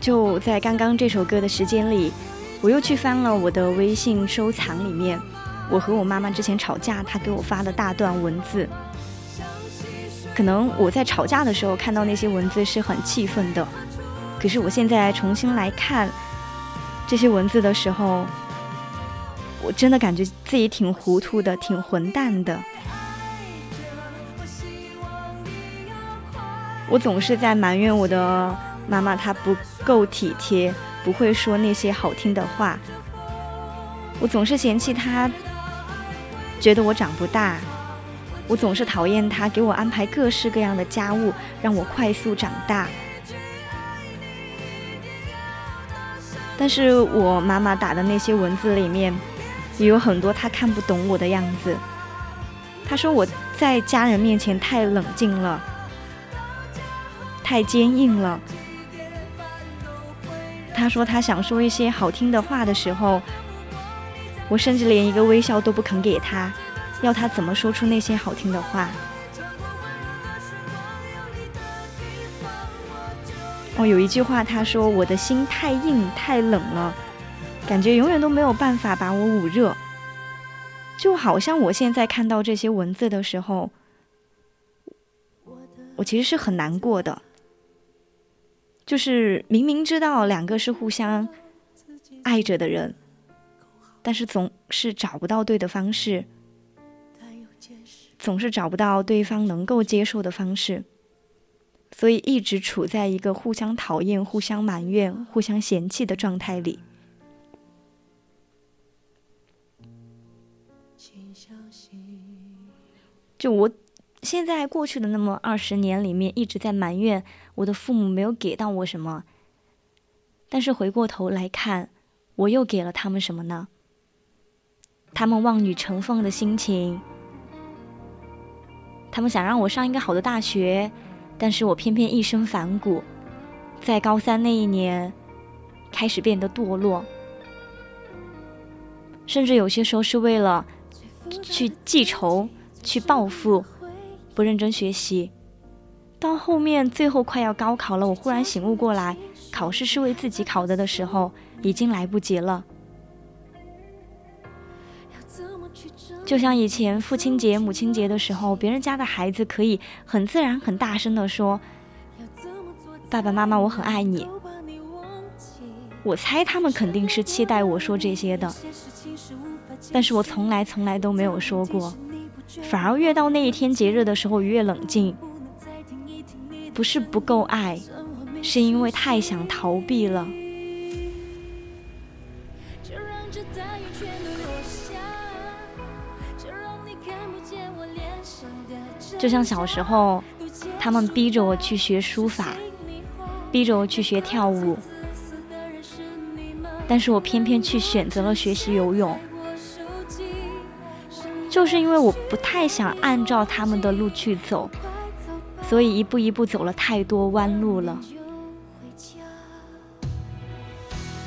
就在刚刚这首歌的时间里，我又去翻了我的微信收藏里面，我和我妈妈之前吵架，她给我发的大段文字。可能我在吵架的时候看到那些文字是很气愤的，可是我现在重新来看这些文字的时候，我真的感觉自己挺糊涂的，挺混蛋的。我总是在埋怨我的妈妈，她不够体贴，不会说那些好听的话。我总是嫌弃她，觉得我长不大。我总是讨厌她给我安排各式各样的家务，让我快速长大。但是我妈妈打的那些文字里面，也有很多她看不懂我的样子。她说我在家人面前太冷静了。太坚硬了。他说他想说一些好听的话的时候，我甚至连一个微笑都不肯给他，要他怎么说出那些好听的话？哦，有一句话他说我的心太硬太冷了，感觉永远都没有办法把我捂热。就好像我现在看到这些文字的时候，我其实是很难过的。就是明明知道两个是互相爱着的人，但是总是找不到对的方式，总是找不到对方能够接受的方式，所以一直处在一个互相讨厌、互相埋怨、互相嫌弃的状态里。就我现在过去的那么二十年里面，一直在埋怨我的父母没有给到我什么。但是回过头来看，我又给了他们什么呢？他们望女成凤的心情，他们想让我上一个好的大学，但是我偏偏一身反骨，在高三那一年，开始变得堕落，甚至有些时候是为了去记仇、去报复，不认真学习。到后面最后快要高考了，我忽然醒悟过来，考试是为自己考的的时候，已经来不及了。就像以前父亲节、母亲节的时候，别人家的孩子可以很自然、很大声的说：“爸爸妈妈，我很爱你。”我猜他们肯定是期待我说这些的，但是我从来、从来都没有说过，反而越到那一天节日的时候越冷静。不是不够爱，是因为太想逃避了。就像小时候，他们逼着我去学书法，逼着我去学跳舞，但是我偏偏去选择了学习游泳，就是因为我不太想按照他们的路去走。所以一步一步走了太多弯路了。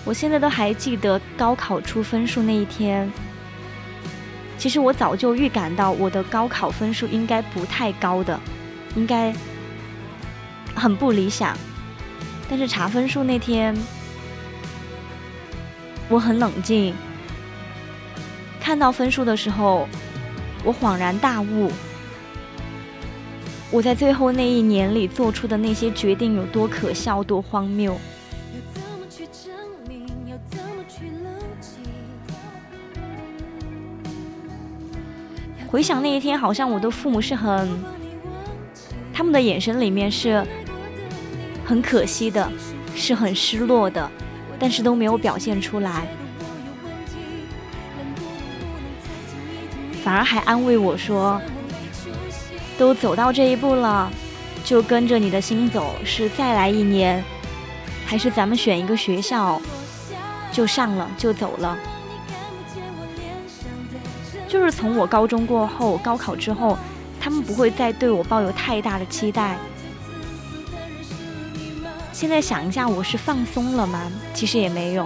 我现在都还记得高考出分数那一天。其实我早就预感到我的高考分数应该不太高的，应该很不理想。但是查分数那天，我很冷静。看到分数的时候，我恍然大悟。我在最后那一年里做出的那些决定有多可笑、多荒谬。回想那一天，好像我的父母是很，他们的眼神里面是很可惜的，是很失落的，但是都没有表现出来，反而还安慰我说。都走到这一步了，就跟着你的心走，是再来一年，还是咱们选一个学校就上了就走了？就是从我高中过后，高考之后，他们不会再对我抱有太大的期待。现在想一下，我是放松了吗？其实也没有，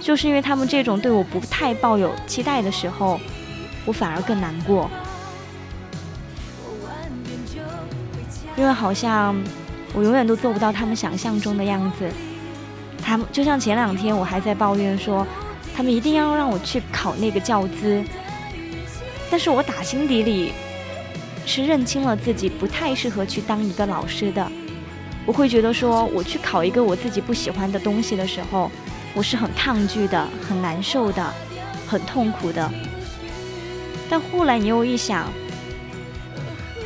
就是因为他们这种对我不太抱有期待的时候，我反而更难过。因为好像我永远都做不到他们想象中的样子。他们就像前两天我还在抱怨说，他们一定要让我去考那个教资，但是我打心底里是认清了自己不太适合去当一个老师的。我会觉得说，我去考一个我自己不喜欢的东西的时候，我是很抗拒的，很难受的，很痛苦的。但后来你又一想。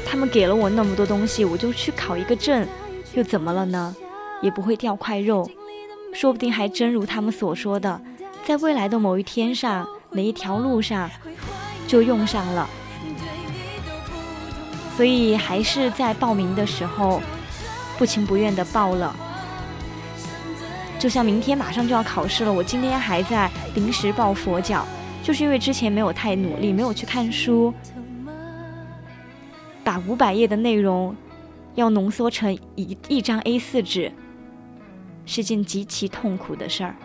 他们给了我那么多东西，我就去考一个证，又怎么了呢？也不会掉块肉，说不定还真如他们所说的，在未来的某一天上，哪一条路上就用上了。所以还是在报名的时候不情不愿的报了。就像明天马上就要考试了，我今天还在临时抱佛脚，就是因为之前没有太努力，没有去看书。把五百页的内容要浓缩成一一张 A 四纸，是件极其痛苦的事儿。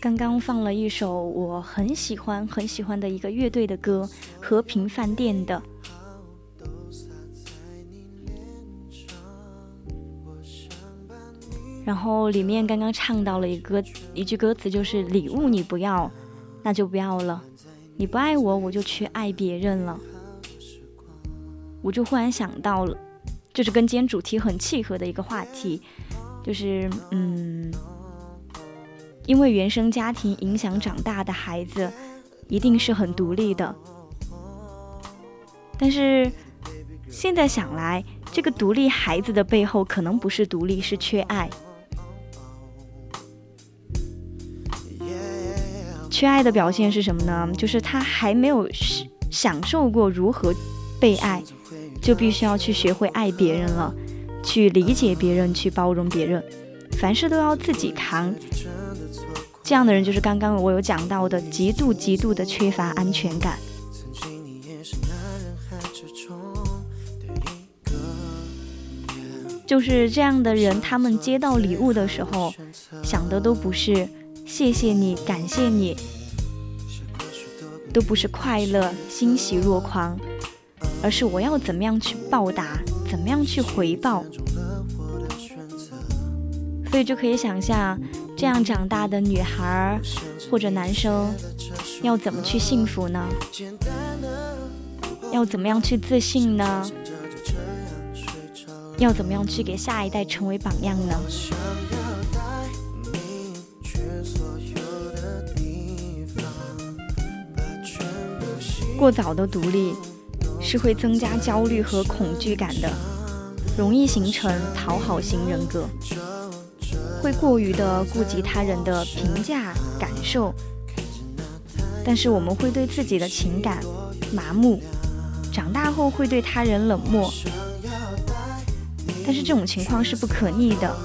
刚刚放了一首我很喜欢很喜欢的一个乐队的歌，《和平饭店》的。然后里面刚刚唱到了一个一句歌词，就是“礼物你不要，那就不要了；你不爱我，我就去爱别人了。”我就忽然想到了，就是跟今天主题很契合的一个话题，就是嗯。因为原生家庭影响长大的孩子，一定是很独立的。但是现在想来，这个独立孩子的背后，可能不是独立，是缺爱。缺爱的表现是什么呢？就是他还没有享受过如何被爱，就必须要去学会爱别人了，去理解别人，去包容别人，凡事都要自己扛。这样的人就是刚刚我有讲到的，极度极度的缺乏安全感。就是这样的人，他们接到礼物的时候，想的都不是谢谢你、感谢你，都不是快乐、欣喜若狂，而是我要怎么样去报答，怎么样去回报。所以就可以想象。这样长大的女孩或者男生，要怎么去幸福呢？要怎么样去自信呢？要怎么样去给下一代成为榜样呢？过早的独立是会增加焦虑和恐惧感的，容易形成讨好型人格。会过于的顾及他人的评价感受，但是我们会对自己的情感麻木，长大后会对他人冷漠，但是这种情况是不可逆的，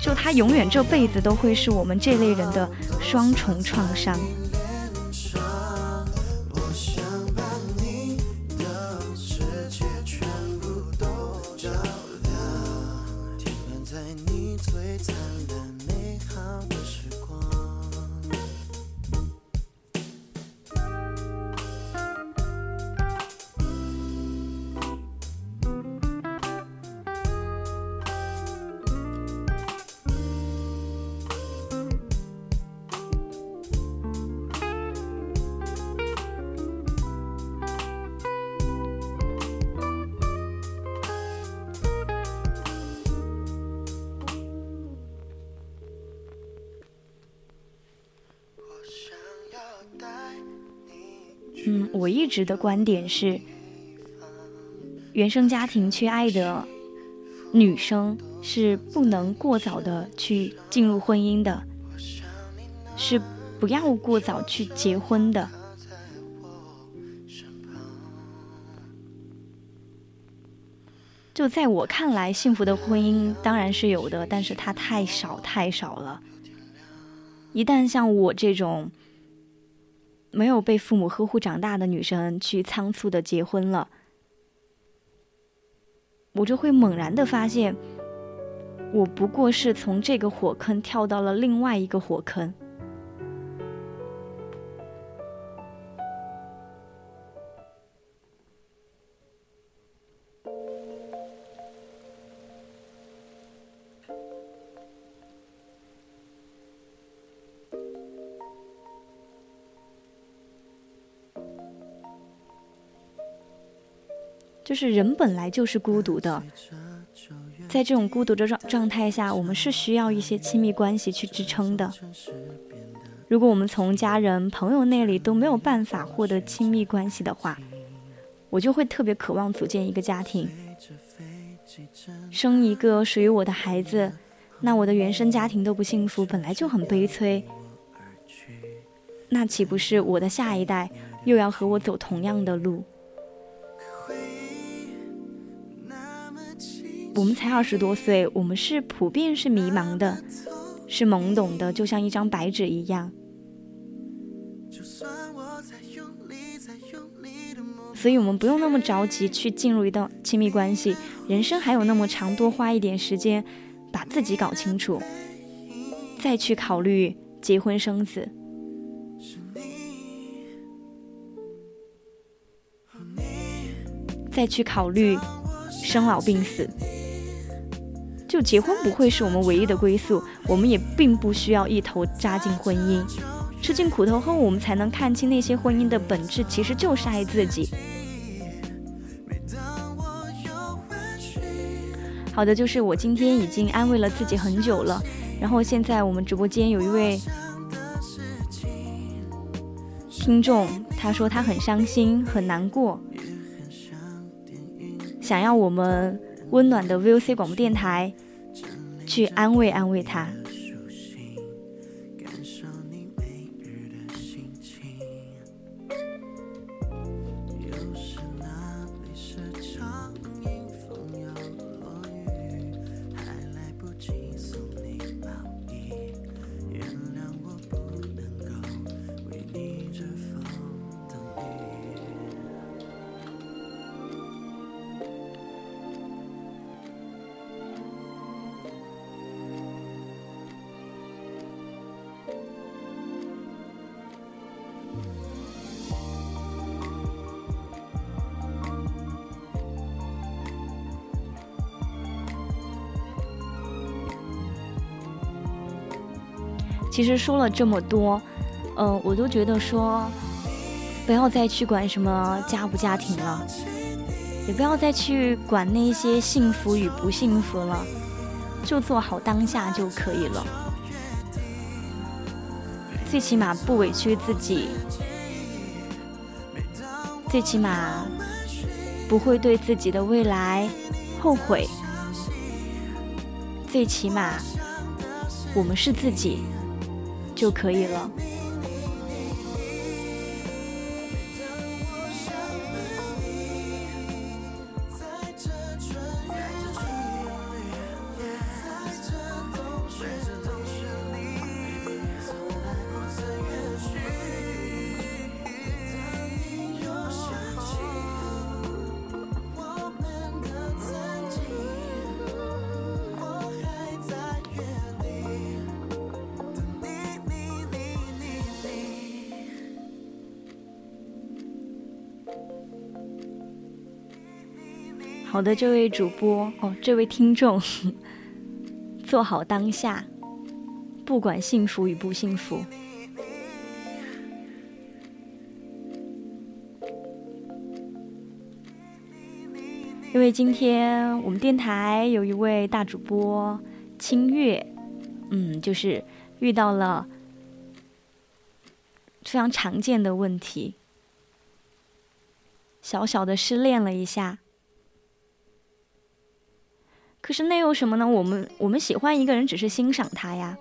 就他永远这辈子都会是我们这类人的双重创伤。嗯，我一直的观点是，原生家庭缺爱的女生是不能过早的去进入婚姻的，是不要过早去结婚的。就在我看来，幸福的婚姻当然是有的，但是它太少太少了。一旦像我这种没有被父母呵护长大的女生去仓促的结婚了，我就会猛然的发现，我不过是从这个火坑跳到了另外一个火坑。就是人本来就是孤独的，在这种孤独的状状态下，我们是需要一些亲密关系去支撑的。如果我们从家人、朋友那里都没有办法获得亲密关系的话，我就会特别渴望组建一个家庭，生一个属于我的孩子。那我的原生家庭都不幸福，本来就很悲催，那岂不是我的下一代又要和我走同样的路？我们才二十多岁，我们是普遍是迷茫的，是懵懂的，就像一张白纸一样。所以，我们不用那么着急去进入一段亲密关系。人生还有那么长，多花一点时间，把自己搞清楚，再去考虑结婚生子，再去考虑生老病死。就结婚不会是我们唯一的归宿，我们也并不需要一头扎进婚姻。吃尽苦头后，我们才能看清那些婚姻的本质，其实就是爱自己。好的，就是我今天已经安慰了自己很久了。然后现在我们直播间有一位听众，他说他很伤心，很难过，想要我们。温暖的 VOC 广播电台，去安慰安慰他。其实说了这么多，嗯，我都觉得说，不要再去管什么家不家庭了，也不要再去管那些幸福与不幸福了，就做好当下就可以了。最起码不委屈自己，最起码不会对自己的未来后悔，最起码我们是自己。就可以了。好的，这位主播哦，这位听众，做好当下，不管幸福与不幸福。因为今天我们电台有一位大主播清月，嗯，就是遇到了非常常见的问题，小小的失恋了一下。可是那又什么呢？我们我们喜欢一个人，只是欣赏他呀。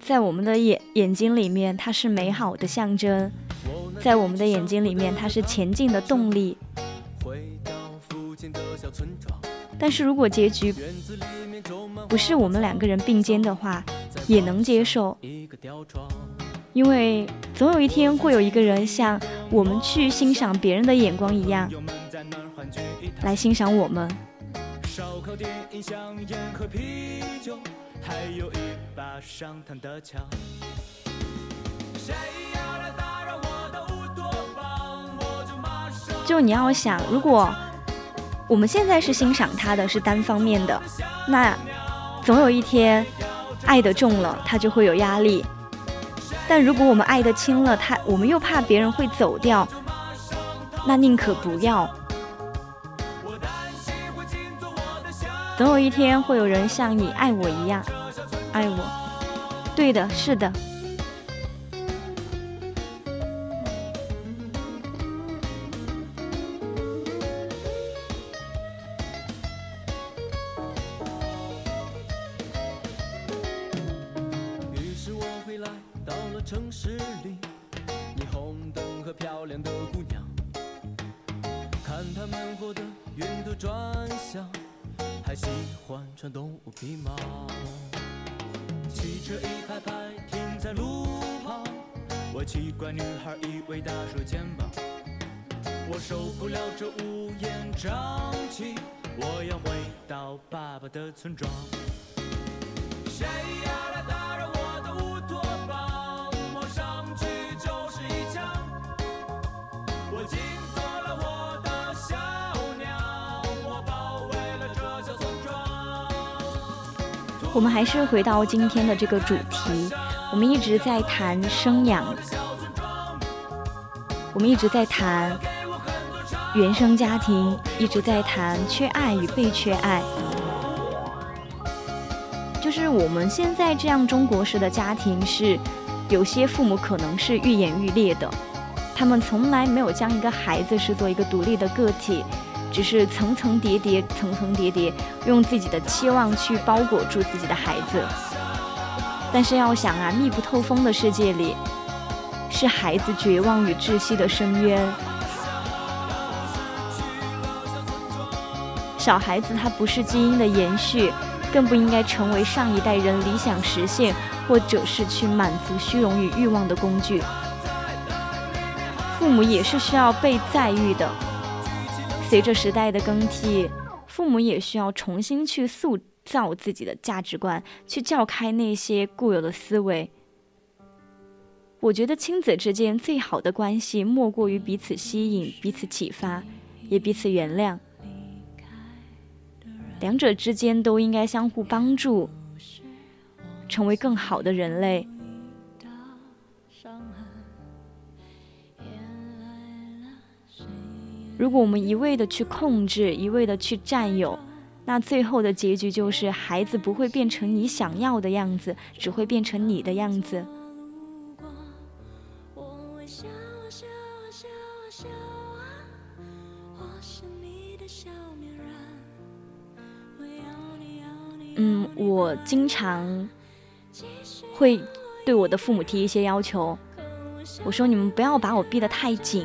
在我们的眼眼睛里面，它是美好的象征；在我们的眼睛里面，它是前进的动力。但是如果结局不是我们两个人并肩的话，也能接受，因为总有一天会有一个人像我们去欣赏别人的眼光一样，来欣赏我们。就你要想，如果我们现在是欣赏他的，是单方面的，那总有一天爱的重了，他就会有压力。但如果我们爱得轻了，他我们又怕别人会走掉，那宁可不要。总有一天会有人像你爱我一样。爱我，对的，是的。还是回到今天的这个主题，我们一直在谈生养，我们一直在谈原生家庭，一直在谈缺爱与被缺爱。就是我们现在这样中国式的家庭，是有些父母可能是愈演愈烈的，他们从来没有将一个孩子视作一个独立的个体，只是层层叠叠、层层叠叠，用自己的期望去包裹住自己的孩子。但是要想啊，密不透风的世界里，是孩子绝望与窒息的深渊。小孩子他不是基因的延续。更不应该成为上一代人理想实现，或者是去满足虚荣与欲望的工具。父母也是需要被在育的。随着时代的更替，父母也需要重新去塑造自己的价值观，去撬开那些固有的思维。我觉得亲子之间最好的关系，莫过于彼此吸引、彼此启发，也彼此原谅。两者之间都应该相互帮助，成为更好的人类。如果我们一味的去控制，一味的去占有，那最后的结局就是孩子不会变成你想要的样子，只会变成你的样子。嗯，我经常会对我的父母提一些要求。我说：“你们不要把我逼得太紧，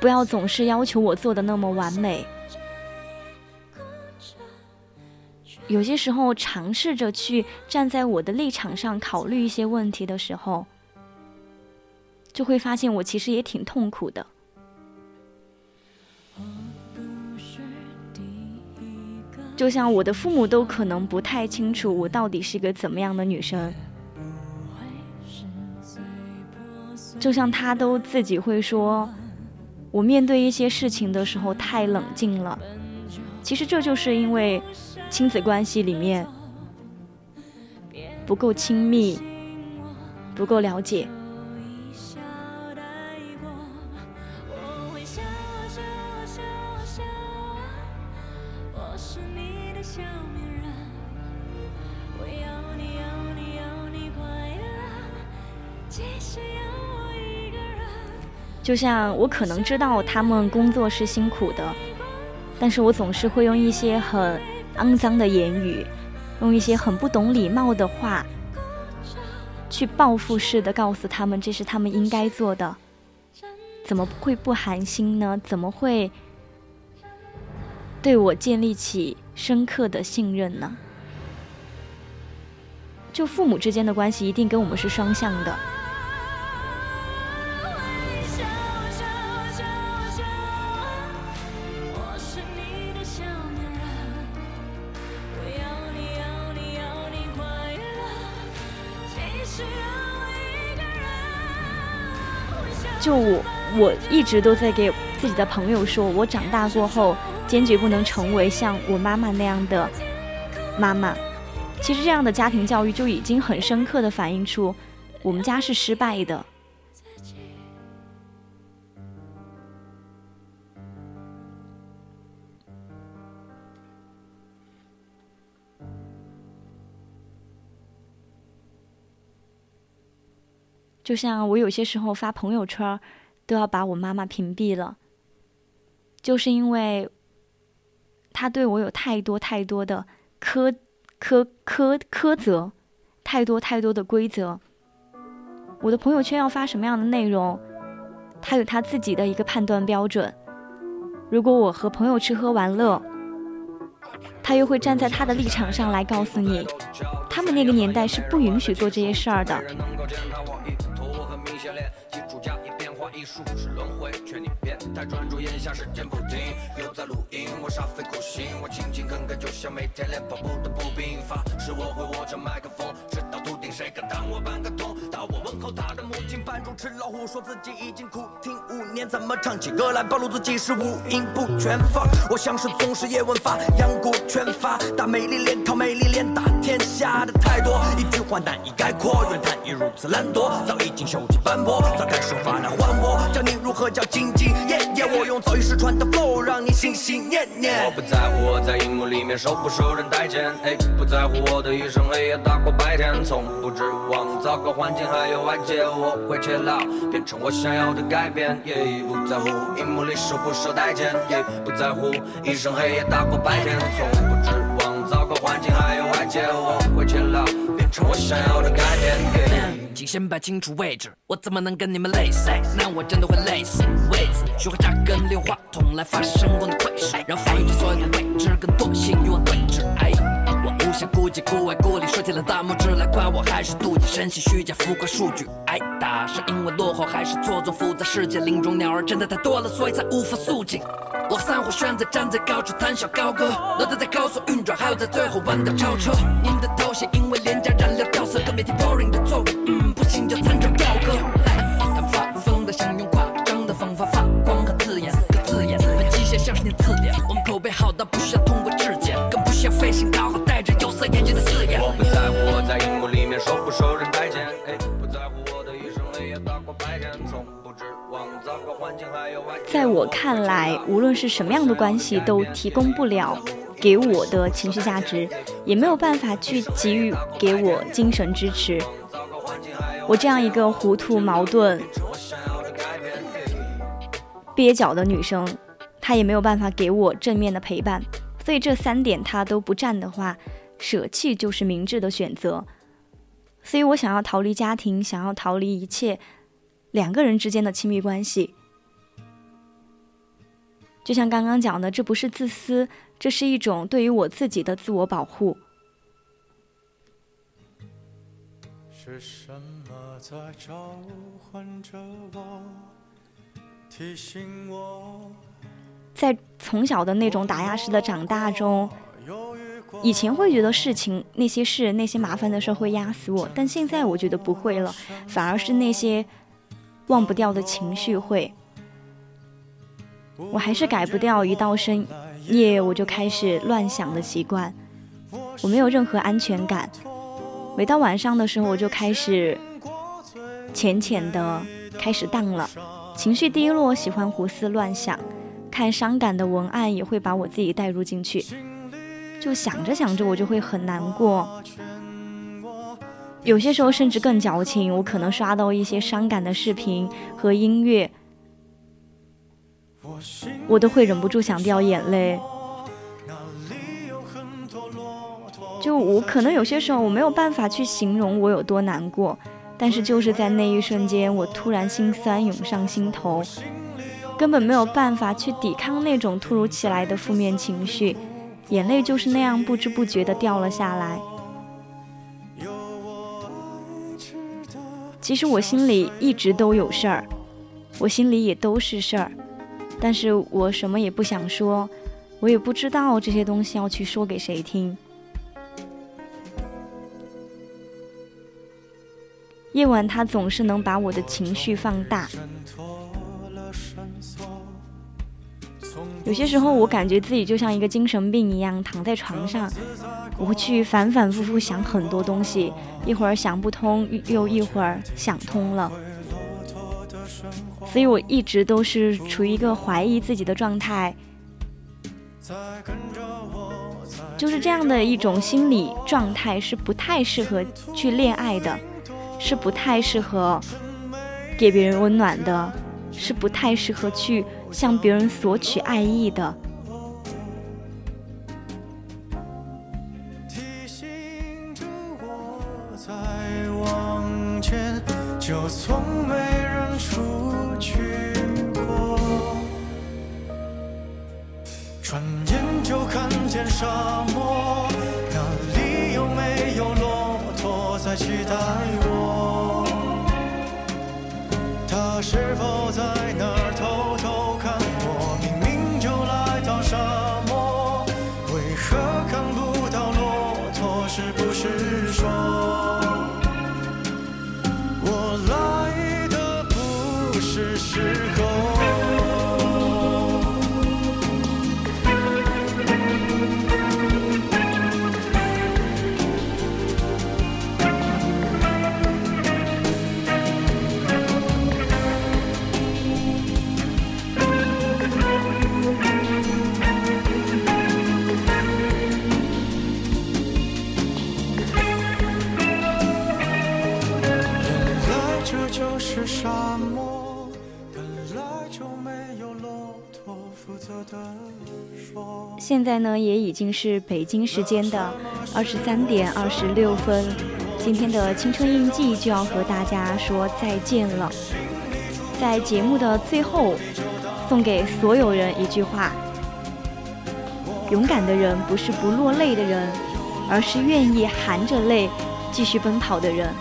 不要总是要求我做的那么完美。有些时候，尝试着去站在我的立场上考虑一些问题的时候，就会发现我其实也挺痛苦的。”就像我的父母都可能不太清楚我到底是个怎么样的女生，就像他都自己会说，我面对一些事情的时候太冷静了。其实这就是因为亲子关系里面不够亲密，不够了解。就像我可能知道他们工作是辛苦的，但是我总是会用一些很肮脏的言语，用一些很不懂礼貌的话，去报复式的告诉他们这是他们应该做的，怎么会不寒心呢？怎么会对我建立起深刻的信任呢？就父母之间的关系一定跟我们是双向的。就我，我一直都在给自己的朋友说，我长大过后坚决不能成为像我妈妈那样的妈妈。其实这样的家庭教育就已经很深刻的反映出我们家是失败的。就像我有些时候发朋友圈，都要把我妈妈屏蔽了，就是因为她对我有太多太多的苛苛苛苛责，太多太多的规则。我的朋友圈要发什么样的内容，她有她自己的一个判断标准。如果我和朋友吃喝玩乐，她又会站在她的立场上来告诉你，他们那个年代是不允许做这些事儿的。些练，基础加以变化艺术是轮回，劝你别太专注，眼下时间不停，又在录音，我煞费苦心，我勤勤恳恳，就像每天练跑步的步兵。发誓我会握着麦克风，直到秃顶，谁敢挡我半个通？到我问候他的母亲，扮猪吃老虎，说自己已经苦听五年，怎么唱起歌来暴露自己是五音不全？放我像是宗师叶问，发扬国拳法，打美丽脸，靠美丽脸打天下的太多，一句话难以概括，怨叹你如此懒惰，早已经锈迹斑驳，早该手法来还我。教你如何叫兢兢业业，我用早已失传的 flow 让你心心念念。我不在乎我在荧幕里面受不受人待见，哎，不在乎我的一生黑夜大过白天，从不指望糟糕环境还有外界，我会切老，变成我想要的改变。不在乎荧幕里受不受待见，不在乎一生黑夜大过白天，从不指望糟糕环境还有外界，我会切老，变成我想要的改变。请先摆清楚位置，我怎么能跟你们类似？那我真的会累死。位子，学会扎根，利用话筒来发声光的窥视，让防御着所有的位置跟惰性与我对峙。哎，我无暇顾及孤外孤立，竖起了大拇指来夸我，还是妒忌身心虚假浮夸数据？挨，打是因为落后，还是错综复杂世界林中鸟儿真的太多了，所以才无法肃静。我散伙选择站在高处谈笑高歌，脑袋在高速运转，还要在最后弯道超车。你们的头衔因为廉价燃料掉色，更别提 boring 的错误。嗯，不行就参照高歌。他们发疯的想用夸张的方法发光和刺眼，可刺眼。本机械像是念字典，我们口碑好到不需要通过在我看来，无论是什么样的关系，都提供不了给我的情绪价值，也没有办法去给予给我精神支持。我这样一个糊涂、矛盾、蹩脚的女生，她也没有办法给我正面的陪伴。所以这三点她都不占的话，舍弃就是明智的选择。所以我想要逃离家庭，想要逃离一切两个人之间的亲密关系。就像刚刚讲的，这不是自私，这是一种对于我自己的自我保护。是什么在召唤着我，提醒我？在从小的那种打压式的长大中，以前会觉得事情那些事那些麻烦的事会压死我，但现在我觉得不会了，反而是那些忘不掉的情绪会。我还是改不掉一到深夜我就开始乱想的习惯，我没有任何安全感。每到晚上的时候，我就开始浅浅的开始荡了，情绪低落，喜欢胡思乱想，看伤感的文案也会把我自己带入进去，就想着想着我就会很难过。有些时候甚至更矫情，我可能刷到一些伤感的视频和音乐，我都会忍不住想掉眼泪。就我可能有些时候我没有办法去形容我有多难过，但是就是在那一瞬间，我突然心酸涌上心头，根本没有办法去抵抗那种突如其来的负面情绪，眼泪就是那样不知不觉的掉了下来。其实我心里一直都有事儿，我心里也都是事儿，但是我什么也不想说，我也不知道这些东西要去说给谁听。夜晚，它总是能把我的情绪放大。有些时候，我感觉自己就像一个精神病一样，躺在床上，我会去反反复复想很多东西，一会儿想不通，又一会儿想通了。所以我一直都是处于一个怀疑自己的状态，就是这样的一种心理状态，是不太适合去恋爱的。是不太适合给别人温暖的，是不太适合去向别人索取爱意的。现在呢，也已经是北京时间的二十三点二十六分，今天的青春印记就要和大家说再见了。在节目的最后，送给所有人一句话：勇敢的人不是不落泪的人，而是愿意含着泪继续奔跑的人。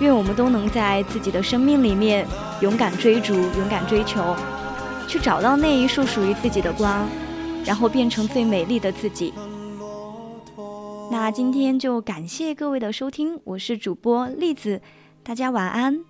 愿我们都能在自己的生命里面勇敢追逐，勇敢追求。去找到那一束属于自己的光，然后变成最美丽的自己。那今天就感谢各位的收听，我是主播栗子，大家晚安。